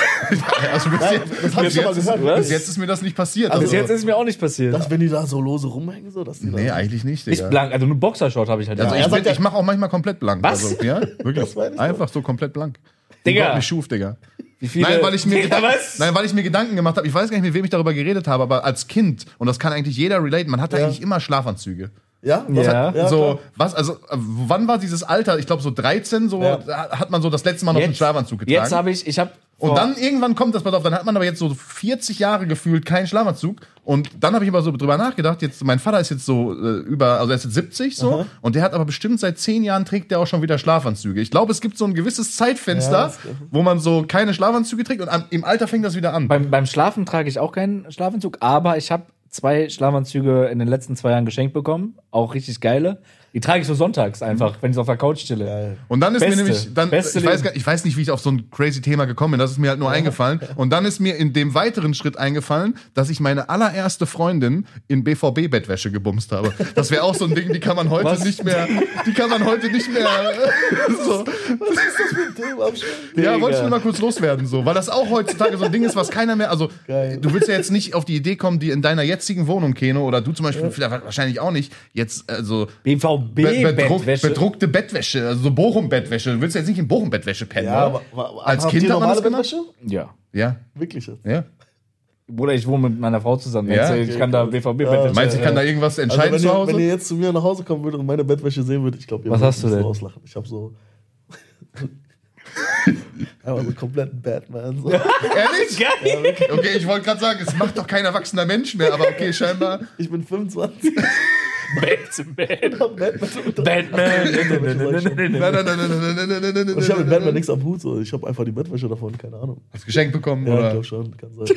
Also bis, Nein, jetzt, das hab ich bis, schon mal jetzt gehört. ist, bis jetzt ist mir das nicht passiert. Also- Bis jetzt ist mir auch nicht passiert. Dass, wenn die da so lose rumhängen, so, dass die nee, da, eigentlich nicht, nicht Digga. blank, also nur Boxershort habe ich halt. Also ja. ich, ich mache auch manchmal komplett blank. Was? Also, ja, wirklich. Ich Einfach so komplett blank. Digga. Gott mich schuf, Digga. Nein, weil ich mir, Gedanken, nein, weil ich mir Gedanken gemacht habe. Ich weiß gar nicht, mit wem ich darüber geredet habe, aber als Kind, und das kann eigentlich jeder relaten, man hatte Ja. eigentlich immer Schlafanzüge. Ja, das Ja. Hat, ja so, klar. was, also, wann war dieses Alter? Ich glaube, so 13, so Ja. hat man so das letzte Mal noch einen Schlafanzug getragen. Jetzt habe ich, ich habe und dann irgendwann kommt das, pass auf, dann hat man aber jetzt so 40 Jahre gefühlt keinen Schlafanzug. Und dann habe ich aber so drüber nachgedacht, jetzt, mein Vater ist jetzt so äh, über, also er ist jetzt 70 so, Aha. und der hat aber bestimmt seit 10 Jahren trägt der auch schon wieder Schlafanzüge. Ich glaube, es gibt so ein gewisses Zeitfenster, Ja, wo man so keine Schlafanzüge trägt und am, im Alter fängt das wieder an. beim, beim Schlafen trage ich auch keinen Schlafanzug, aber ich habe zwei Schlafanzüge in den letzten zwei Jahren geschenkt bekommen, auch richtig geile. Die trage ich so sonntags einfach, wenn ich auf der Couch chille. Geil. Und dann ist Beste. mir nämlich, dann, Beste ich, weiß gar, ich weiß nicht, wie ich auf so ein crazy Thema gekommen bin, das ist mir halt nur eingefallen. Und dann ist mir in dem weiteren Schritt eingefallen, dass ich meine allererste Freundin in BVB-Bettwäsche gebumst habe. Das wäre auch so ein Ding, die kann man heute Was? nicht mehr, die kann man heute nicht mehr, so. Was ist das für ein Thema? am Schluss? Ja, wollte ich nur mal kurz loswerden, so. Weil das auch heutzutage so ein Ding ist, was keiner mehr, also, Geil. du willst ja jetzt nicht auf die Idee kommen, die in deiner jetzigen Wohnung, Keno, oder du zum Beispiel, vielleicht wahrscheinlich auch nicht, jetzt, also, Bedruck, BVB-Bettwäsche. bedruckte Bettwäsche, also so Bochum-Bettwäsche. Du willst jetzt nicht in Bochum-Bettwäsche pennen, Ja, oder? aber, aber Als Kind ihr hat man das? Bettwäsche? Ja. Ja, Wirklich jetzt. ja. Bruder, ich wohne mit meiner Frau zusammen. Ja? Jetzt, ich kann da Okay, BVB Ja, Bettwäsche. Meinst du, ich kann da irgendwas Also entscheiden wenn, zu ihr, Hause? wenn ihr jetzt zu mir nach Hause kommen würdet und meine Bettwäsche sehen würdet, ich glaube, ihr Was würdet hast du denn? auslachen. Ich habe so einfach so kompletten Batman. So. Ehrlich? Geil. Okay, ich wollte gerade sagen, es macht doch kein erwachsener Mensch mehr, aber okay, scheinbar. Ich bin 25. Batman. Batman. Batman. Nein, nein, nein, Ich habe mit Batman nichts am Hut. So. Ich habe einfach die Bettwäsche davon, keine Ahnung. Hast du geschenkt bekommen, ja, oder? Ich glaube schon, kann sein.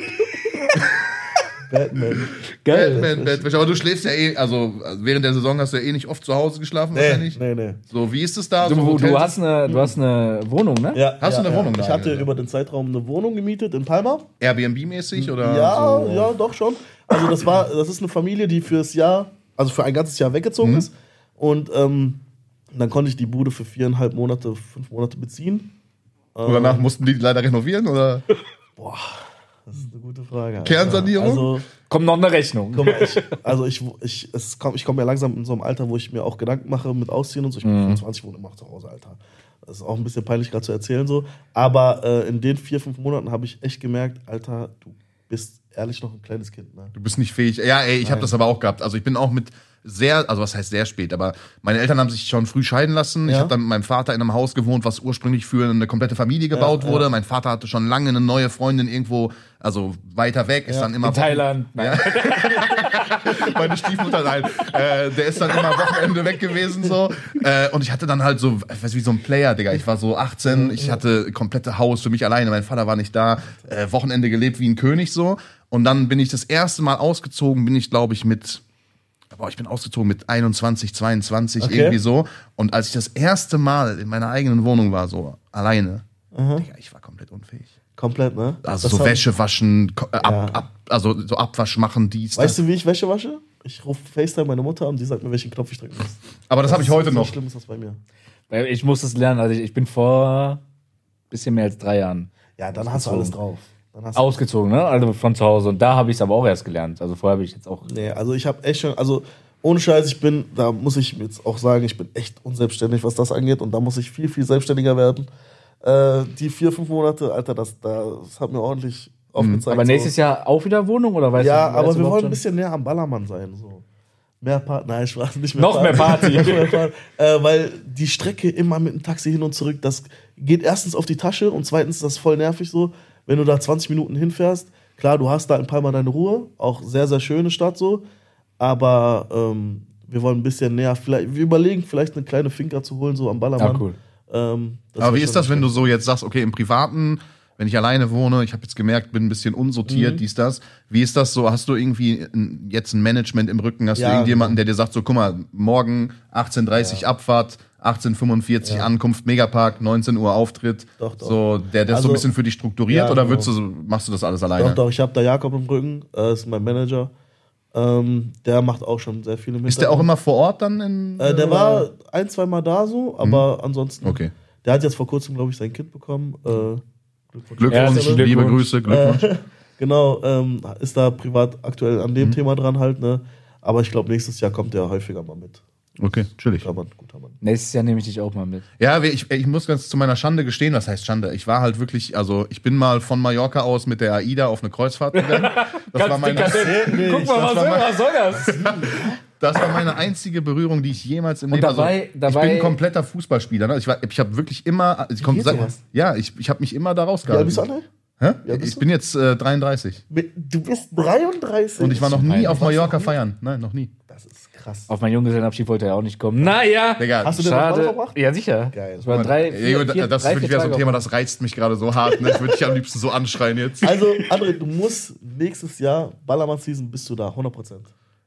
Batman. Geil. Batman, Bettwäsche. Aber du schläfst ja eh, also, also während der Saison hast du ja eh nicht oft zu Hause geschlafen, nee, wahrscheinlich. Nee, nee. So, wie ist es da? Du, so du hast, eine, du hast eine Wohnung, ne? Ja. Hast ja, du eine ja. Wohnung? Da ich hatte ja. über den Zeitraum eine Wohnung gemietet in Palma. Airbnb-mäßig oder? Ja, so? ja, doch schon. Also, das war, das ist eine Familie, die fürs Jahr also für ein ganzes Jahr weggezogen Mhm. ist. Und ähm, dann konnte ich die Bude für viereinhalb Monate, fünf Monate beziehen. Und danach mussten die leider renovieren, oder? Das ist eine gute Frage. Kernsanierung? Also, Kommt noch eine Rechnung. guck mal, ich, also ich, ich, es komm, ich komme ja langsam in so einem Alter, wo ich mir auch Gedanken mache mit Ausziehen und so. Ich bin 25, wohne immer noch zu Hause, Alter. Das ist auch ein bisschen peinlich gerade zu erzählen so. Aber äh, in den vier, fünf Monaten habe ich echt gemerkt, Alter, du bist ehrlich noch ein kleines Kind. Ne? Du bist nicht fähig. Ja, ey, ich habe das aber auch gehabt. Also ich bin auch mit sehr, also was heißt sehr spät, aber meine Eltern haben sich schon früh scheiden lassen. Ich Ja. habe dann mit meinem Vater in einem Haus gewohnt, was ursprünglich für eine komplette Familie gebaut Ja, wurde. Mein Vater hatte schon lange eine neue Freundin irgendwo, also weiter weg, ist dann immer In Thailand. Nein. meine Stiefmutter, nein, äh, der ist dann immer Wochenende weg gewesen so. Äh, und ich hatte dann halt so, ich weiß wie so ein Player, Digga. Ich war so 18, ich hatte komplette Haus für mich alleine, mein Vater war nicht da, äh, Wochenende gelebt wie ein König so. Und dann bin ich das erste Mal ausgezogen, bin ich glaube ich mit, boah, ich bin ausgezogen mit 21, 22, Okay. irgendwie so. Und als ich das erste Mal in meiner eigenen Wohnung war, so alleine, Digga, ich war komplett unfähig. Komplett, ne? Also Das so Wäsche waschen, äh, ab, Ja. ab, also so Abwasch machen, dies, Weißt das. du, wie ich Wäsche wasche? Ich rufe FaceTime meine Mutter und die sagt mir, welchen Knopf ich drücken muss. Aber das habe ich heute so noch. schlimm ist das bei mir. Weil Ich muss es lernen. Also ich, ich bin vor bisschen mehr als drei Jahren Ja, dann hast du alles drauf. Ausgezogen, ne? Also von zu Hause. Und da habe ich es aber auch erst gelernt. Also vorher habe ich jetzt auch. Nee, also ich habe echt schon, also ohne Scheiß, ich bin, da muss ich jetzt auch sagen, ich bin echt unselbstständig, was das angeht und da muss ich viel, viel selbstständiger werden. Äh, die vier, fünf Monate, Alter, das, das hat mir ordentlich aufgezeigt. Aber nächstes so. Jahr auch wieder Wohnung oder weißt Ja, du? weißt aber wir wollen ein schon? bisschen näher am Ballermann sein. So. Mehr Party, nein, Spaß, nicht mehr Noch mehr Party. Mehr Party. äh, weil die Strecke immer mit dem Taxi hin und zurück, das geht erstens auf die Tasche und zweitens ist das voll nervig so, wenn du da 20 Minuten hinfährst. Klar, du hast da ein paar Mal deine Ruhe, auch sehr, sehr schöne Stadt so, aber ähm, wir wollen ein bisschen näher, vielleicht, wir überlegen, vielleicht eine kleine Finca zu holen, so am Ballermann. Ja, cool. Ähm, das Aber wie ist das, wenn du so jetzt sagst, okay, im Privaten, wenn ich alleine wohne, ich habe jetzt gemerkt, bin ein bisschen unsortiert, Mhm. dies, das. Wie ist das so? Hast du irgendwie ein, jetzt ein Management im Rücken? Hast Ja, du irgendjemanden, der dir sagt, so, guck mal, morgen 18.30 Abfahrt, 18.45 Ankunft, Megapark, 19 Uhr Auftritt. Doch, doch. So, der das so Also- ein bisschen für dich strukturiert Ja, oder genau. würdest du, so- machst du das alles alleine? Doch, doch, ich habe da Jakob im Rücken, äh, ist mein Manager. Ähm, der macht auch schon sehr viele mit. Ist der auch immer vor Ort dann in. Äh, der oder? war ein, zwei Mal da so, aber ansonsten. Okay. Der hat jetzt vor kurzem, glaube ich, sein Kind bekommen. Äh, Glückwunsch. Glückwunsch, Herzlichen liebe Glückwunsch. Grüße, Glückwunsch. Äh, genau, ähm, ist da privat aktuell an Mhm. dem Thema dran halt, ne? Aber ich glaube, nächstes Jahr kommt der häufiger mal mit. Okay, chillig. Guter Mann, guter Mann. Nächstes Jahr nehme ich dich auch mal mit. Ja, ich, ich muss ganz zu meiner Schande gestehen, was heißt Schande? Ich war halt wirklich, also ich bin mal von Mallorca aus mit der AIDA auf eine Kreuzfahrt gegangen. Das war meine, Guck mal, was, war was soll das? das war meine einzige Berührung, die ich jemals im Und Leben dabei- also, dabei- Ich bin ein kompletter Fußballspieler. Ne? Ich, war- ich habe wirklich immer. Ich komm, sowas? ja, ich, ich habe mich immer da rausgehalten. bist du? Hä? Wie alt bist Ich du? bin jetzt äh, 33. Mit- Du bist 33. Und ich war noch nie auf Mallorca feiern. Nein, noch nie. Das ist krass. Auf meinen Junggesellenabschied wollte er auch nicht kommen. Naja. Digga, Hast du den Schade. verbracht? Ja, sicher. Geil. Es waren drei, vier, vier, das drei, ist wirklich vier wieder so ein Thema, das reizt mich gerade so hart. Ne? Ich würde dich am liebsten so anschreien jetzt. Also, André, du musst nächstes Jahr, Ballermann-Season, bist du da, 100%.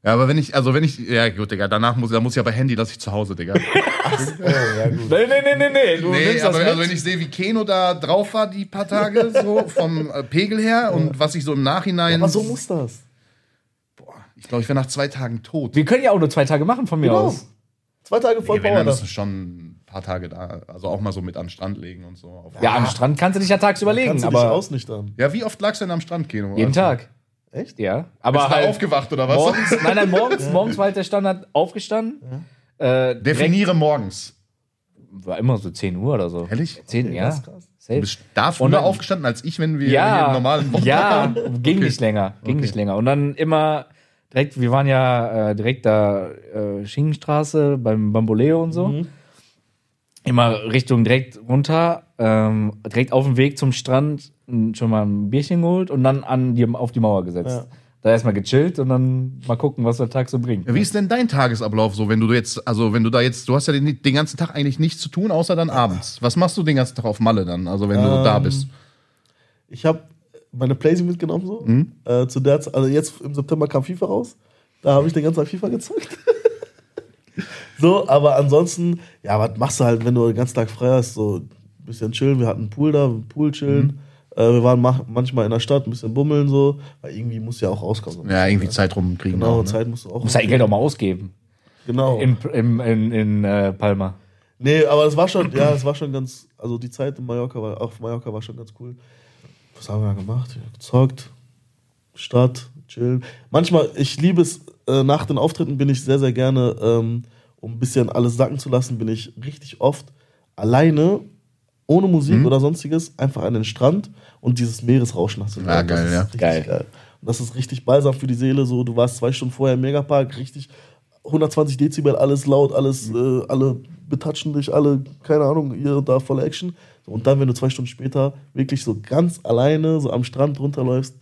Ja, aber wenn ich, also wenn ich, ja gut, Digga, danach muss, da muss ich aber Handy, lasse ich zu Hause, Digga. Oh, ja, gut. Nee, nee, nee, nee, nee. Du Nee, nimmst aber das also mit. wenn ich sehe, wie Keno da drauf war die paar Tage, so vom Pegel her und was ich so im Nachhinein. Aber so muss das. Ich glaube, ich wäre nach zwei Tagen tot. Wir können ja auch nur zwei Tage machen von mir Genau. aus. Zwei Tage voll Nee, wenn, Power dann da. müssen schon ein paar Tage da, also auch mal so mit an den Strand legen und so. Auf- Ja, am Strand kannst du dich ja tagsüber legen, Kannst du dich aber ausnüchtern. Ja, wie oft lagst du denn am Strand, Keno? jeden Also, Tag. Echt? Ja. Bist Aber du da halt aufgewacht oder was? morgens, nein, nein, morgens, morgens war halt der Standard aufgestanden. Äh, direkt, Definiere morgens. war immer so 10 Uhr oder so. Ehrlich? 10, Okay, ja. das ist krass. Du Safe. bist da Und früher dann- aufgestanden als ich, wenn wir hier Ja, einen normalen Wochentag ja, ging Okay. nicht länger, ging Okay. nicht länger. Und dann immer direkt, wir waren ja äh, direkt da äh, Schinkenstraße beim Bamboleo und so. Mhm. Immer Richtung direkt runter, ähm, direkt auf dem Weg zum Strand schon mal ein Bierchen geholt und dann an die, auf die Mauer gesetzt. Ja. Da erstmal gechillt und dann mal gucken, was der Tag so bringt. Ja, Wie ist denn dein Tagesablauf so, wenn du jetzt, also wenn du da jetzt, du hast ja den, den ganzen Tag eigentlich nichts zu tun, außer dann abends. Was machst du den ganzen Tag auf Malle dann, also wenn du Ähm, da bist? Ich habe meine Playsee mitgenommen so. Mhm. Äh, zu der Zeit, also jetzt im September kam FIFA raus. Da habe ich den ganzen Tag FIFA gezockt. so, aber ansonsten, ja, was machst du halt, wenn du den ganzen Tag frei hast? So ein bisschen chillen. Wir hatten einen Pool da, einen Pool chillen. Mhm. Äh, wir waren manchmal in der Stadt, ein bisschen bummeln so. Weil irgendwie muss ja auch rauskommen. so. Ja, irgendwie Zeit rumkriegen. Genau, auch, ne? Zeit musst du auch. Muss ja Geld auch mal ausgeben. Genau. In, in, in, in äh, Palma. Nee, aber es war schon, ja, es war schon ganz, also die Zeit in Mallorca war, auf Mallorca war schon ganz cool. Was haben wir da gemacht? Gezockt, Stadt, chillen. Manchmal, ich liebe es, äh, nach den Auftritten bin ich sehr, sehr gerne, ähm, um ein bisschen alles sacken zu lassen, bin ich richtig oft alleine, ohne Musik Mhm. oder sonstiges, einfach an den Strand und dieses Meeresrauschen hast du. Ja, geil, ja. Geil. geil. Das ist richtig balsam für die Seele. So, du warst zwei Stunden vorher im Megapark, richtig 120 Dezibel, alles laut, alles, äh, alle betatschen dich, alle, keine Ahnung, und da volle Action. Und dann, wenn du zwei Stunden später wirklich so ganz alleine so am Strand runterläufst,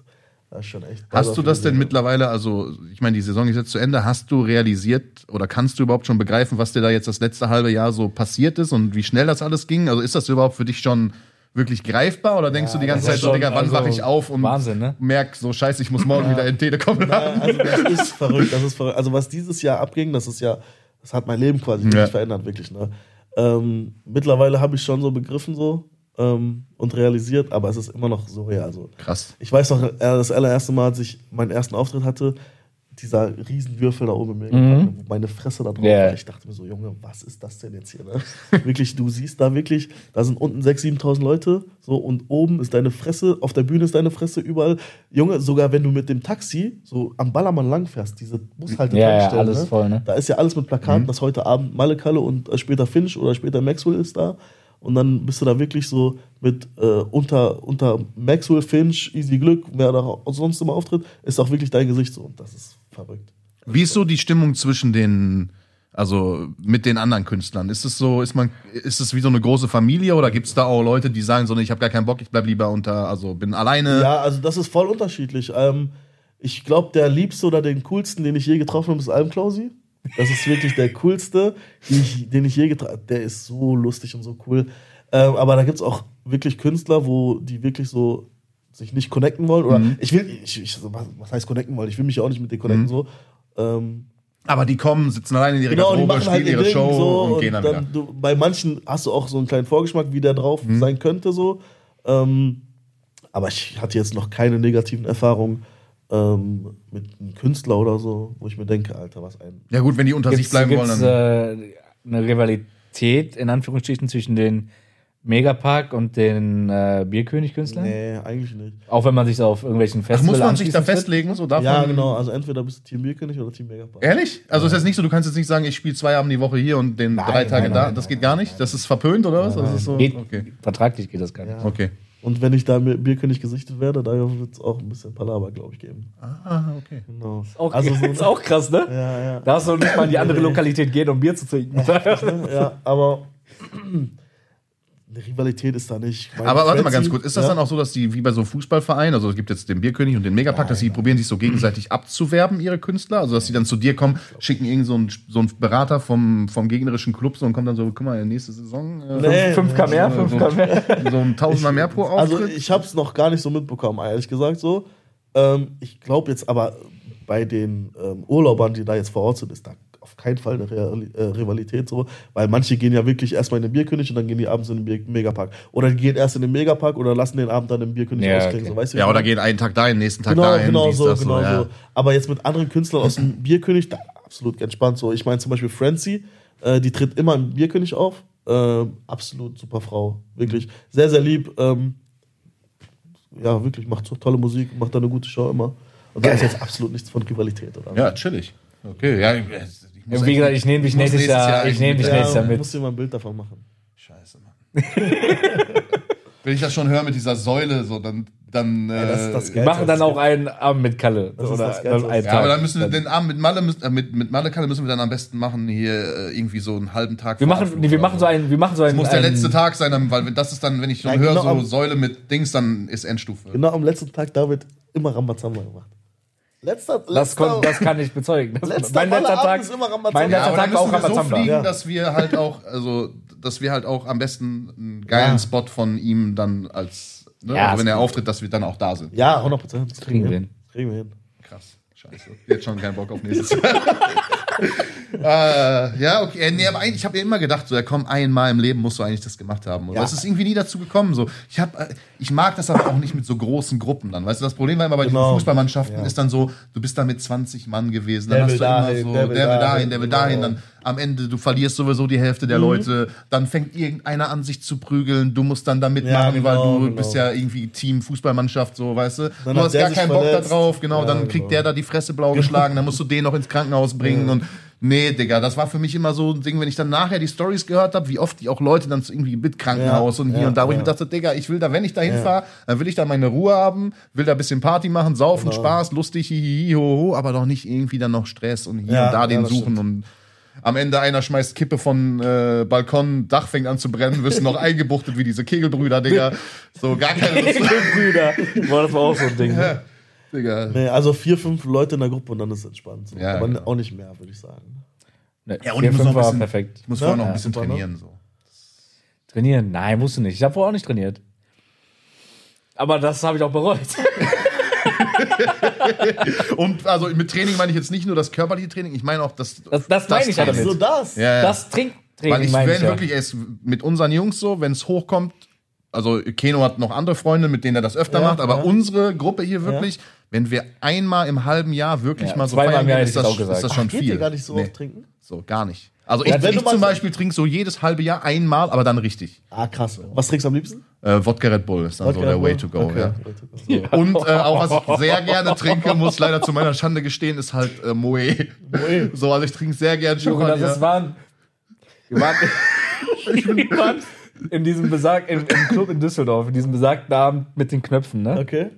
das ist schon echt. Hast du das denn Seele. mittlerweile, also ich meine, die Saison ist jetzt zu Ende, hast du realisiert oder kannst du überhaupt schon begreifen, was dir da jetzt das letzte halbe Jahr so passiert ist und wie schnell das alles ging? Also ist das überhaupt für dich schon wirklich greifbar oder denkst du die ganze Zeit ist so, schon, Digga, wann also, wache ich auf und Wahnsinn, ne? merk so, scheiße, ich muss morgen wieder in Telekom Ja, laden? also das ist verrückt, das ist verrückt. Also was dieses Jahr abging, das ist ja, das hat mein Leben quasi Ja. verändert, wirklich. Ne? Ähm, mittlerweile habe ich schon so begriffen so ähm, und realisiert, aber es ist immer noch so real. Also Krass. ich weiß noch, äh, das allererste Mal, als ich meinen ersten Auftritt hatte, dieser Riesenwürfel da oben im Megapark, wo meine Fresse da drauf war. Ich dachte mir so, Junge, was ist das denn jetzt hier? Ne? wirklich, du siehst da wirklich, da sind unten 6.000, 7.000 Leute so und oben ist deine Fresse, auf der Bühne ist deine Fresse, überall. Junge, sogar wenn du mit dem Taxi so am Ballermann langfährst, diese Bushaltestellen, Ja, ja, alles ne? voll, ne? da ist ja alles mit Plakaten, dass heute Abend Malekalle und äh, später Finch oder später Maxwell ist da. Und dann bist du da wirklich so mit äh, unter, unter Maxwell, Finch, Easy Glück, wer da auch sonst immer auftritt, ist auch wirklich dein Gesicht so. Und das ist verrückt. Wie ist so die Stimmung zwischen den, also mit den anderen Künstlern? Ist es so, ist man, ist es wie so eine große Familie oder gibt es da auch Leute, die sagen so, ich habe gar keinen Bock, ich bleib lieber unter, also bin alleine? Ja, also das ist voll unterschiedlich. Ähm, ich glaube, der liebste oder den coolsten, den ich je getroffen habe, ist Alm Klausi. Das ist wirklich der coolste, den ich, den ich je habe. Der ist so lustig und so cool. Ähm, aber da gibt es auch wirklich Künstler, wo die wirklich so sich nicht connecten wollen. Oder ich will, ich, ich, was- was heißt connecten wollen? Ich will mich ja auch nicht mit denen connecten so. Ähm, Aber die kommen, sitzen alleine in ihrer Genau, Garderobe, machen spielen halt ihr ihre Ding Show so und gehen dann, wieder. Du, bei manchen hast du auch so einen kleinen Vorgeschmack, wie der drauf Mhm. sein könnte so. Ähm, aber ich hatte jetzt noch keine negativen Erfahrungen ähm, mit einem Künstler oder so, wo ich mir denke, Alter, was ein. Ja gut, wenn die unter sich Gibt's, bleiben gibt's wollen, dann. äh, eine Rivalität in Anführungsstrichen zwischen den Megapark und den äh, Bierkönig-Künstlern? Nee, eigentlich nicht. Auch wenn man sich so auf irgendwelchen Festivals muss man sich da festlegen? So darf Ja, man, genau. Also entweder bist du Team Bierkönig oder Team Megapark. Ehrlich? Also ist jetzt nicht so, du kannst jetzt nicht sagen, ich spiele zwei Abende die Woche hier und den drei Tage nein, da. nein, das geht gar nicht? Das ist verpönt oder was? Das ist so, Geht, okay. Vertraglich geht das gar nicht. Ja. Okay. Und wenn ich da mit Bierkönig gesichtet werde, da wird es auch ein bisschen Palaver, glaube ich, geben. Ah, okay. Genau. Auch, also so, ist auch krass, ne? ja, ja. Da hast du nicht mal in die andere Lokalität gehen, um Bier zu trinken. ja, aber eine Rivalität ist da nicht. Mein Aber warte mal ganz kurz, ist das ja? dann auch so, dass die wie bei so Fußballvereinen, also es gibt jetzt den Bierkönig und den Megapack, dass sie probieren sich so gegenseitig abzuwerben, ihre Künstler? Also dass sie dann zu dir kommen, schicken irgend so einen, so einen Berater vom, vom gegnerischen Club so und kommt dann so, guck mal, nächste Saison äh, Nee, 5K mehr, 5K mehr. so ein Tausender mehr pro Also Auftritt. ich habe es noch gar nicht so mitbekommen, ehrlich gesagt so. Ähm, ich glaube jetzt aber bei den ähm, Urlaubern, die da jetzt vor Ort sind, ist da auf keinen Fall eine Real äh, Rivalität so, weil manche gehen ja wirklich erstmal in den Bierkönig und dann gehen die abends in den Megapark. Oder die gehen erst in den Megapark oder lassen den Abend dann im Bierkönig Ja, ausklingen. okay. So, weißt du, ja, oder gehen einen Tag dahin, nächsten Tag Genau, dahin. genau so, genau ja. so. Aber jetzt mit anderen Künstlern aus dem Bierkönig, da absolut entspannt so. Ich meine zum Beispiel Francie, äh, die tritt immer im Bierkönig auf. Ähm, absolut super Frau. Wirklich sehr, sehr lieb. Ähm, ja, wirklich, macht so tolle Musik, macht da eine gute Show immer. Und da ist jetzt absolut nichts von Rivalität, oder? Ja, chillig. Okay, ja. Ich muss Wie gesagt, ich nehme dich muss nächstes nächstes Jahr, Jahr ich nehme dich nächstes Jahr ja, mit. musst dir mal ein Bild davon machen. Scheiße, Mann. Wenn ich das schon höre mit dieser Säule, so, dann. dann Ja, das ist äh, das Wir machen dann auch einen Abend mit Kalle. Das ist oder das Geilste. einen Ja, aber dann müssen wir den Abend mit Malle, müssen, äh, mit, mit Malle Kalle müssen wir dann am besten machen, hier äh, irgendwie so einen halben Tag. wir machen, nee, wir machen so einen, wir machen so Das einen. muss der einen- letzte Tag sein, dann, weil das ist dann, wenn ich schon höre, genau so am- Säule mit Dings, dann ist Endstufe. Genau am letzten Tag, da wird immer Rambazamba gemacht. Letzter, Das, letzter, kon, das kann ich bezeugen. Das, Letzter mein letzter Tag ist immer Rambazamba. Mein Ja, letzter dann Tag war auch wir so fliegen, Ja. dass wir halt auch, also, dass wir halt auch am besten einen geilen Ja. Spot von ihm dann als, ne, Ja, also wenn er auftritt, dass wir dann auch da sind. Ja, 100 Prozent. Das kriegen wir hin. hin. Das kriegen wir hin. Krass. Scheiße. Jetzt schon keinen Bock auf nächstes Jahr. äh, ja, okay. äh, Nee, aber eigentlich, ich habe ja immer gedacht, so, ja, komm, einmal im Leben musst du eigentlich das gemacht haben. Aber Ja. es ist irgendwie nie dazu gekommen. So. Ich, hab, äh, ich mag das aber auch nicht mit so großen Gruppen dann. Weißt du, das Problem war immer bei Genau. den Fußballmannschaften Ja. ist dann so, du bist da mit 20 Mann gewesen. Dann Der hast du immer dahin, so, der will dahin, der will genau. dahin. Dann am Ende, du verlierst sowieso die Hälfte Mhm. der Leute. Dann fängt irgendeiner an, sich zu prügeln. Du musst dann da mitmachen, Ja, genau, weil du genau. bist ja irgendwie Team Fußballmannschaft, so, weißt du. Dann du hast gar keinen Bock da drauf. Genau, dann genau. kriegt der da die Fresse blau geschlagen. Dann musst du den noch ins Krankenhaus bringen und Nee, Digga, das war für mich immer so ein Ding, wenn ich dann nachher die Stories gehört habe, wie oft die auch Leute dann irgendwie mit Krankenhaus Ja, und hier ja, und da, wo ich ja. mir dachte, Digga, ich will da, wenn ich da hinfahre, dann will ich da meine Ruhe haben, will da ein bisschen Party machen, saufen, Genau. Spaß, lustig, hihihi, ho, ho, aber doch nicht irgendwie dann noch Stress und hier und da den suchen stimmt. und am Ende einer schmeißt Kippe von äh, Balkon, Dach fängt an zu brennen, wirst noch eingebuchtet wie diese Kegelbrüder, Digga. So gar keine Lust. Brüder. Boah, das war auch so ein Ding. Ja, Digga. Nee, also vier, fünf Leute in der Gruppe und dann ist es entspannt. So. Ja, aber genau. auch nicht mehr, würde ich sagen. Ne, Ja, und vier, ich muss noch fünf ein war bisschen, perfekt. ich muss vorher noch ein Ja, bisschen ne? trainieren, so. Trainieren? Nein, musst du nicht. Ich habe vorher auch nicht trainiert. Aber das habe ich auch bereut. Und also mit Training meine ich jetzt nicht nur das körperliche Training, ich meine auch das. Das, das meine ich ja Training. damit. So das? Ja, ja. Das Trinktraining Weil ich, wenn ich ja. wirklich es mit unseren Jungs so, wenn es hochkommt, also Keno hat noch andere Freunde, mit denen er das öfter Ja, macht, aber ja. unsere Gruppe hier wirklich, wenn wir einmal im halben Jahr wirklich Ja, mal so feiern im Jahr gehen, ist ich das, ist das schon Geht viel. gar nicht so Nee, oft trinken? so gar nicht. Also ich, Ja, wenn ich du mal zum Beispiel trinke so jedes halbe Jahr einmal, aber dann richtig. Ah, krass. Was trinkst du am liebsten? Äh, Wodka Red Bull ist dann so der Way to go. Okay. Ja. Und äh, auch was ich sehr gerne trinke, muss leider zu meiner Schande gestehen, ist halt äh, Moe. Moe. So, also ich trinke sehr gerne Champagner. das waren, wir waren, wir waren in diesem besag, im, im Club in Düsseldorf, in diesem besagten Abend mit den Knöpfen, ne? Okay.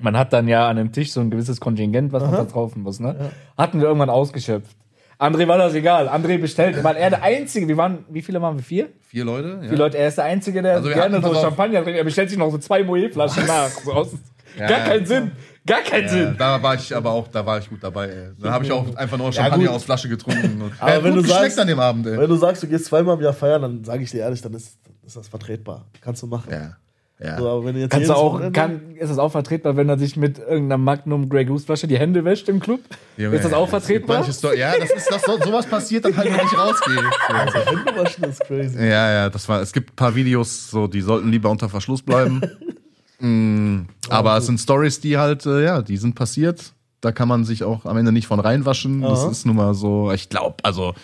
Man hat dann ja an einem Tisch so ein gewisses Kontingent, was man verkaufen muss, ne? Hatten wir irgendwann ausgeschöpft. André war das egal. André bestellt, weil er der Einzige, wir waren, wie viele waren wir? Vier? Vier Leute? Ja. Die Leute, er ist der Einzige, der Also gerne so. Champagner trinkt. Er bestellt sich noch so zwei Moe-Flaschen nach. So aus, Ja, gar ja. keinen Sinn. Gar keinen Ja, Sinn. da war ich aber auch, da war ich gut dabei. Ey. Dann habe ich auch einfach nur Champagner gut. aus Flasche getrunken. Und, Aber ja, wenn gut du sagst- an dem Abend, ey. Wenn du sagst, du gehst zweimal im Jahr feiern, dann sage ich dir ehrlich, dann ist, ist das vertretbar. Kannst du machen. Ja. Ja. So, aber wenn jetzt Kannst du auch, kann, ist das auch vertretbar, wenn er sich mit irgendeiner Magnum Grey Goose Flasche die Hände wäscht im Club? Junge, ist das auch vertretbar? Sto- ja, das ist das, so, sowas passiert dann halt, wenn ich rausgehe. Händewaschen ist crazy. Ja, ja, das war. Es gibt ein paar Videos, so die sollten lieber unter Verschluss bleiben. mm, aber es sind Stories, die halt, äh, ja, die sind passiert. Da kann man sich auch am Ende nicht von reinwaschen. Das Aha. ist nun mal so. Ich glaube, also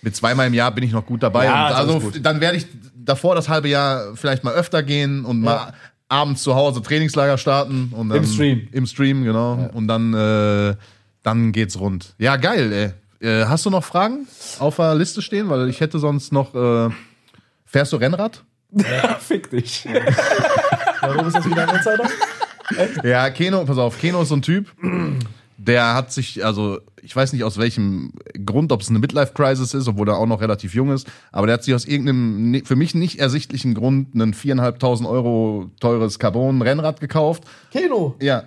mit zweimal im Jahr bin ich noch gut dabei. Ja, also gut. dann werde ich davor das halbe Jahr vielleicht mal öfter gehen und mal abends zu Hause Trainingslager starten und dann, Im Stream. Im Stream, genau. Und dann, äh, dann geht's rund. Ja, geil, ey. Äh, hast du noch Fragen auf der Liste stehen? Weil ich hätte sonst noch. Äh, fährst du Rennrad? Fick dich. Warum ist das wieder ein Insider? Ja, Keno, pass auf, Keno ist so ein Typ, der hat sich, also ich weiß nicht aus welchem Grund, ob es eine Midlife-Crisis ist, obwohl er auch noch relativ jung ist, aber der hat sich aus irgendeinem ne- für mich nicht ersichtlichen Grund ein 4.500 Euro teures Carbon-Rennrad gekauft. Keno. Ja.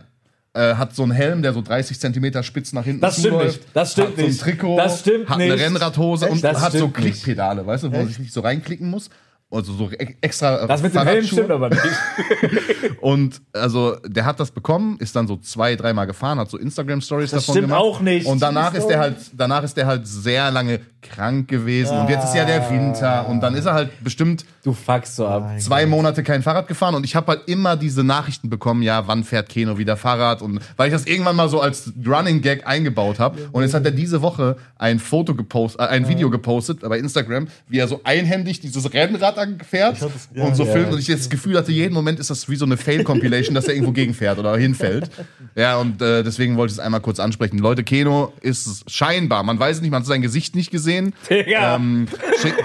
Äh, hat so einen Helm, der so 30 Zentimeter spitz nach hinten Das stimmt zuläuft, nicht. Das stimmt hat so ein nicht. Trikot, Das stimmt hat nicht. eine Rennradhose und Das hat so nicht. Klickpedale, weißt du, wo man sich nicht so reinklicken muss. Also so extra Das mit dem Helm stimmt aber nicht. Und also der hat das bekommen, ist dann so zwei, dreimal gefahren, hat so Instagram Stories Das davon stimmt gemacht. auch nicht. Und danach ist der halt, danach ist der halt sehr lange krank gewesen. Und jetzt ist ja der Winter und dann ist er halt bestimmt Du fuckst so ab. zwei Monate kein Fahrrad gefahren und ich habe halt immer diese Nachrichten bekommen, ja, wann fährt Keno wieder Fahrrad und weil ich das irgendwann mal so als Running Gag eingebaut habe und jetzt hat er diese Woche ein Foto gepostet, äh, ein Video gepostet bei Instagram, wie er so einhändig dieses Rennrad fährt das- ja, und so ja. filmt und ich jetzt das Gefühl hatte, jeden Moment ist das wie so eine Fail Compilation, dass er irgendwo gegenfährt oder hinfällt. Ja, und äh, deswegen wollte ich es einmal kurz ansprechen. Leute, Keno ist scheinbar, man weiß es nicht, man hat sein Gesicht nicht gesehen. Digga. Ähm,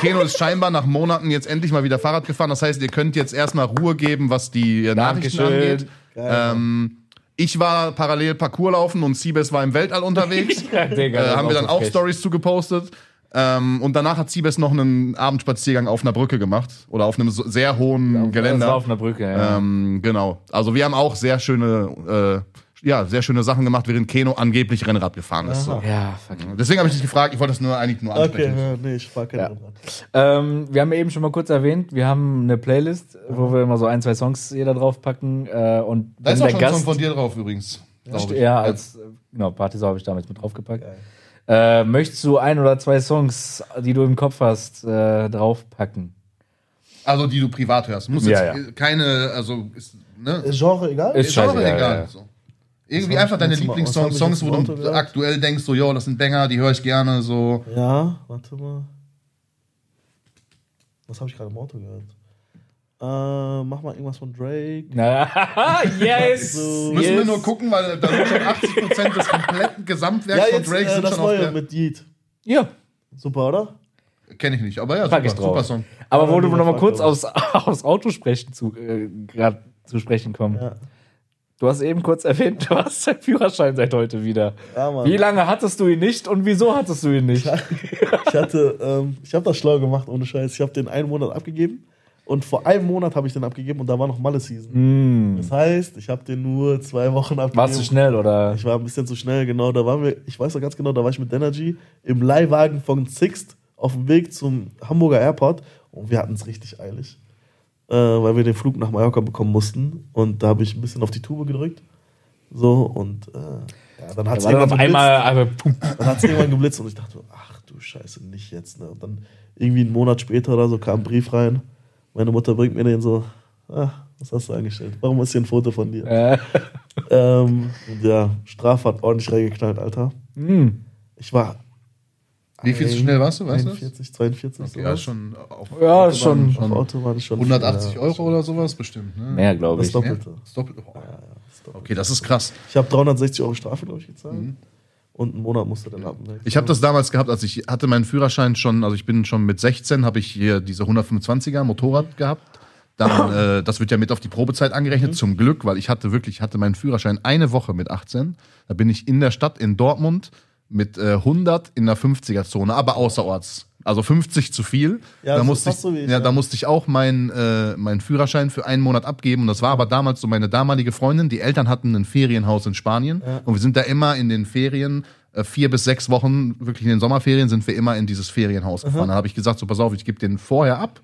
Keno ist scheinbar nach Monaten jetzt endlich mal wieder Fahrrad gefahren. Das heißt, ihr könnt jetzt erstmal Ruhe geben, was die äh, Nachrichten Dankeschön. angeht. Ähm, ich war parallel Parcours laufen und Siebes war im Weltall unterwegs. Ja, Digga, äh, haben wir dann auch. Stories zugepostet. Ähm, und danach hat Siebes noch einen Abendspaziergang auf einer Brücke gemacht. Oder auf einem so sehr hohen Das war Geländer. auf einer Brücke, ja. Ähm, genau. Also wir haben auch sehr schöne, äh, ja, sehr schöne Sachen gemacht, während Keno angeblich Rennrad gefahren ist. So. ja, fuck. Deswegen habe ich dich gefragt, ich wollte das nur eigentlich nur Okay, ansprechen. ja, nee, ich fahr kein Ja. Rennrad. Ähm, wir haben eben schon mal kurz erwähnt, wir haben eine Playlist, wo wir immer so ein, zwei Songs jeder draufpacken. Äh, und Da ist auch der schon ein Gast, Song von dir drauf übrigens. ja, als genau, Partysau habe ich damals mit draufgepackt. Äh, möchtest du ein oder zwei Songs, die du im Kopf hast, äh, draufpacken? Also die du privat hörst. Muss Ja, jetzt ja. keine, also ist, ne? Ist Genre egal? Ist Ist Genre scheißegal, egal. ja. So. Irgendwie einfach deine Lieblingssongs, Songs, wo du gehört? aktuell denkst, so, jo, das sind Banger, die höre ich gerne, so. Ja, warte mal. Was habe ich gerade im Auto gehört? Äh, mach mal irgendwas von Drake. Yes! So. Müssen wir yes. nur gucken, weil da sind schon 80% des kompletten Gesamtwerks von Drake äh, sind das schon auf neue der. mit Yeet. Ja, Super, oder? Kenne ich nicht, aber ja, pack super, super Song. Aber wo Ja, du lieber noch mal Fuck, kurz aufs, aufs Auto sprechen zu, äh, zu sprechen kommen. Ja. Du hast eben kurz erwähnt, du hast deinen Führerschein seit heute wieder. Ja, Mann. Wie lange hattest du ihn nicht und wieso hattest du ihn nicht? Ich hatte, ähm, ich habe das schlau gemacht, ohne Scheiß. Ich habe den einen Monat abgegeben und vor einem Monat habe ich den abgegeben und da war noch Malle-Season. Hm. Das heißt, ich habe den nur zwei Wochen abgegeben. Warst du schnell oder? Ich war ein bisschen zu schnell, genau. Da waren wir, ich weiß noch ganz genau, da war ich mit Energy im Leihwagen von Sixt auf dem Weg zum Hamburger Airport und wir hatten es richtig eilig, äh, weil wir den Flug nach Mallorca bekommen mussten und da habe ich ein bisschen auf die Tube gedrückt. So und äh, ja, dann hat es auf irgendwann, einmal. Dann irgendwann geblitzt und ich dachte, ach du Scheiße, nicht jetzt. Ne? Und dann irgendwie einen Monat später oder so kam ein Brief rein. Meine Mutter bringt mir den so, ah, was hast du angestellt? Warum ist hier ein Foto von dir? äh, Ähm, und ja, Strafe hat ordentlich reingeknallt, Alter. hm. Ich war. Wie viel zu schnell warst du, weißt du? 41, 42, Okay, sowas. ja, schon auf Ja, Autobahn schon- Auf schon Autobahn ist schon. 180 viel, Euro oder sowas bestimmt. Ne? Mehr, glaube Das ich. Doppelte. Ja, das Doppelte. Oh. Ja, ja, das Doppelte. Okay, das ist krass. Ich habe 360 Euro Strafe, glaube ich, gezahlt. Mhm. Und einen Monat musste dann ab. ne? Ich habe das damals gehabt, als ich hatte meinen Führerschein schon, also ich bin schon mit 16, habe ich hier diese 125er Motorrad gehabt. Dann, äh, das wird ja mit auf die Probezeit angerechnet, Mhm. zum Glück, weil ich hatte wirklich, ich hatte meinen Führerschein eine Woche mit 18. Da bin ich in der Stadt in Dortmund mit äh, 100 in der 50er-Zone, aber außerorts. Also 50 zu viel. Ja, da, musste ich, so ich, ja, ja. da musste ich auch meinen äh, meinen Führerschein für einen Monat abgeben. Und das war aber damals so meine damalige Freundin. Die Eltern hatten ein Ferienhaus in Spanien. Und wir sind da immer in den Ferien, äh, vier bis sechs Wochen, wirklich in den Sommerferien, sind wir immer in dieses Ferienhaus gefahren. Da habe ich gesagt, so pass auf, ich gebe den vorher ab.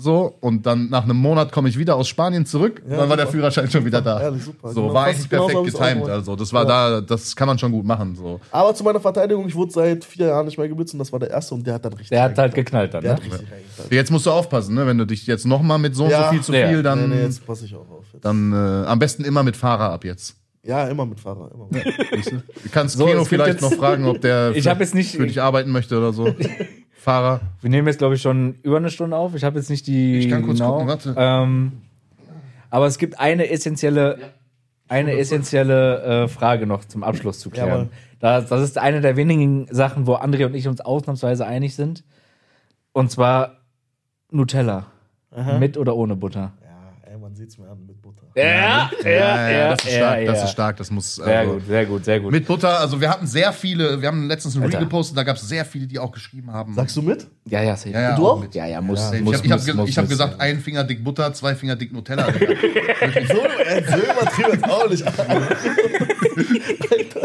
So, und dann nach einem Monat komme ich wieder aus Spanien zurück. Ja, dann war der super. Führerschein schon wieder da. Ehrlich, super. So, Genau, war eigentlich genauso perfekt auch getimed. Also, das war da, das kann man schon gut machen. So. Aber zu meiner Verteidigung, ich wurde seit vier Jahren nicht mehr geblitzt und das war der erste und der hat dann richtig. Der hat halt geknallt dann, Der ne? hat richtig reingeknallt. Jetzt musst du aufpassen, ne? Wenn du dich jetzt nochmal mit so und Ja. so viel zu Ja. viel, dann, nee, nee, jetzt passe ich auch auf. Jetzt. dann äh, am besten immer mit Fahrer ab jetzt. Ja, immer mit Fahrer. Immer mit. Du? Kannst So, Keno vielleicht noch fragen, ob der Ich jetzt nicht- für dich arbeiten möchte oder so. Fahrer. Wir nehmen jetzt, glaube ich, schon über eine Stunde auf. Ich habe jetzt nicht die. Ich kann kurz gucken, warte. Ähm, aber es gibt eine essentielle, eine essentielle äh, Frage noch zum Abschluss zu klären. Jawohl. Das, das ist eine der wenigen Sachen, wo André und ich uns ausnahmsweise einig sind. Und zwar Nutella. Aha. Mit oder ohne Butter? Ja, man sieht's mir an mit Butter. Ja, das ist stark, das ist stark, das muss. Sehr also, gut, sehr gut, sehr gut. Mit Butter, also wir hatten sehr viele, wir haben letztens ein Reel gepostet, da gab es sehr viele, die auch geschrieben haben. Sagst du mit? ja, ja, safe. ja, ja, du auch? Mit. Ja, ja, muss, Ich muss, habe ich hab, muss, ge muss, ich hab gesagt, ein Finger dick Butter, zwei Finger dick Nutella. Digga. So, so übertrieben jetzt auch nicht.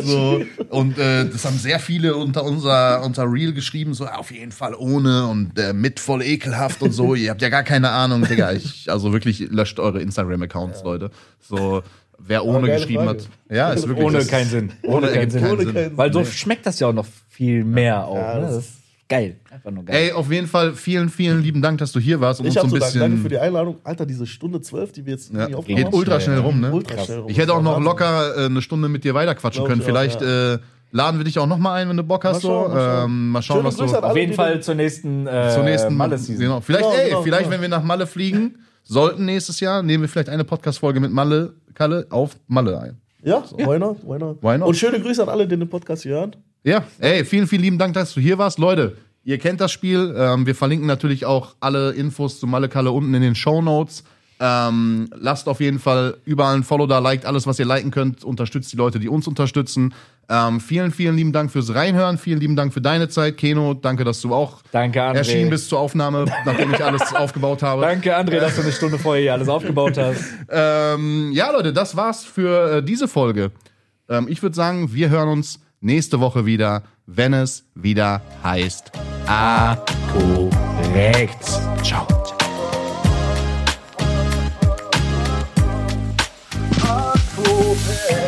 So, und äh, das haben sehr viele unter unser, unser Reel geschrieben, so auf jeden Fall ohne und äh, mit voll ekelhaft und so. Ihr habt ja gar keine Ahnung, Digga. Ich, also wirklich löscht eure Instagram-Accounts, Leute. So, wer ohne geschrieben Frage. hat. Ja, ist wirklich. Ohne keinen Sinn. Ohne ergibt keinen Ohne Sinn. keinen Weil so Nee. schmeckt das ja auch noch viel mehr auch. Ja, ne? Geil. Einfach nur geil. Ey, auf jeden Fall vielen, vielen lieben Dank, dass du hier warst und Ich uns hab so zu ein danken. Danke für bisschen. die Einladung. Alter, diese Stunde zwölf, die wir jetzt Ja, irgendwie aufgenommen geht ultra schnell rum, ne? Ultra Krass. schnell rum. Ich hätte auch noch locker äh, eine Stunde mit dir weiterquatschen können. ich auch, Vielleicht äh, laden wir dich auch noch mal ein, wenn du Bock hast. Mal schauen, so. mal schauen. Ähm, mal schauen, Schöne was du. Grüße an Auf jeden Fall zur nächsten, äh, zur nächsten Malle-Season. Genau. Vielleicht, Genau, ey, genau, vielleicht, genau. wenn wir nach Malle fliegen sollten nächstes Jahr, nehmen wir vielleicht eine Podcast-Folge mit Malle, Kalle, auf Malle ein. Ja, why not? Why not? Why not? Und schöne Grüße an alle, die den Podcast hier hören. Ja, ey, vielen, vielen lieben Dank, dass du hier warst. Leute, ihr kennt das Spiel. Ähm, wir verlinken natürlich auch alle Infos zu Malle Kalle unten in den Show Notes. Ähm, lasst auf jeden Fall überall ein Follow da, liked alles, was ihr liken könnt, unterstützt die Leute, die uns unterstützen. Ähm, vielen, vielen lieben Dank fürs Reinhören, vielen lieben Dank für deine Zeit, Keno. Danke, dass du auch Danke, André. erschienen bist zur Aufnahme, nachdem ich alles aufgebaut habe. Danke, André, dass du eine Stunde vorher hier alles aufgebaut hast. Ähm, ja, Leute, das war's für äh, diese Folge. Ähm, ich würde sagen, wir hören uns nächste Woche wieder, wenn es wieder heißt A korrekt. Ciao. Ey.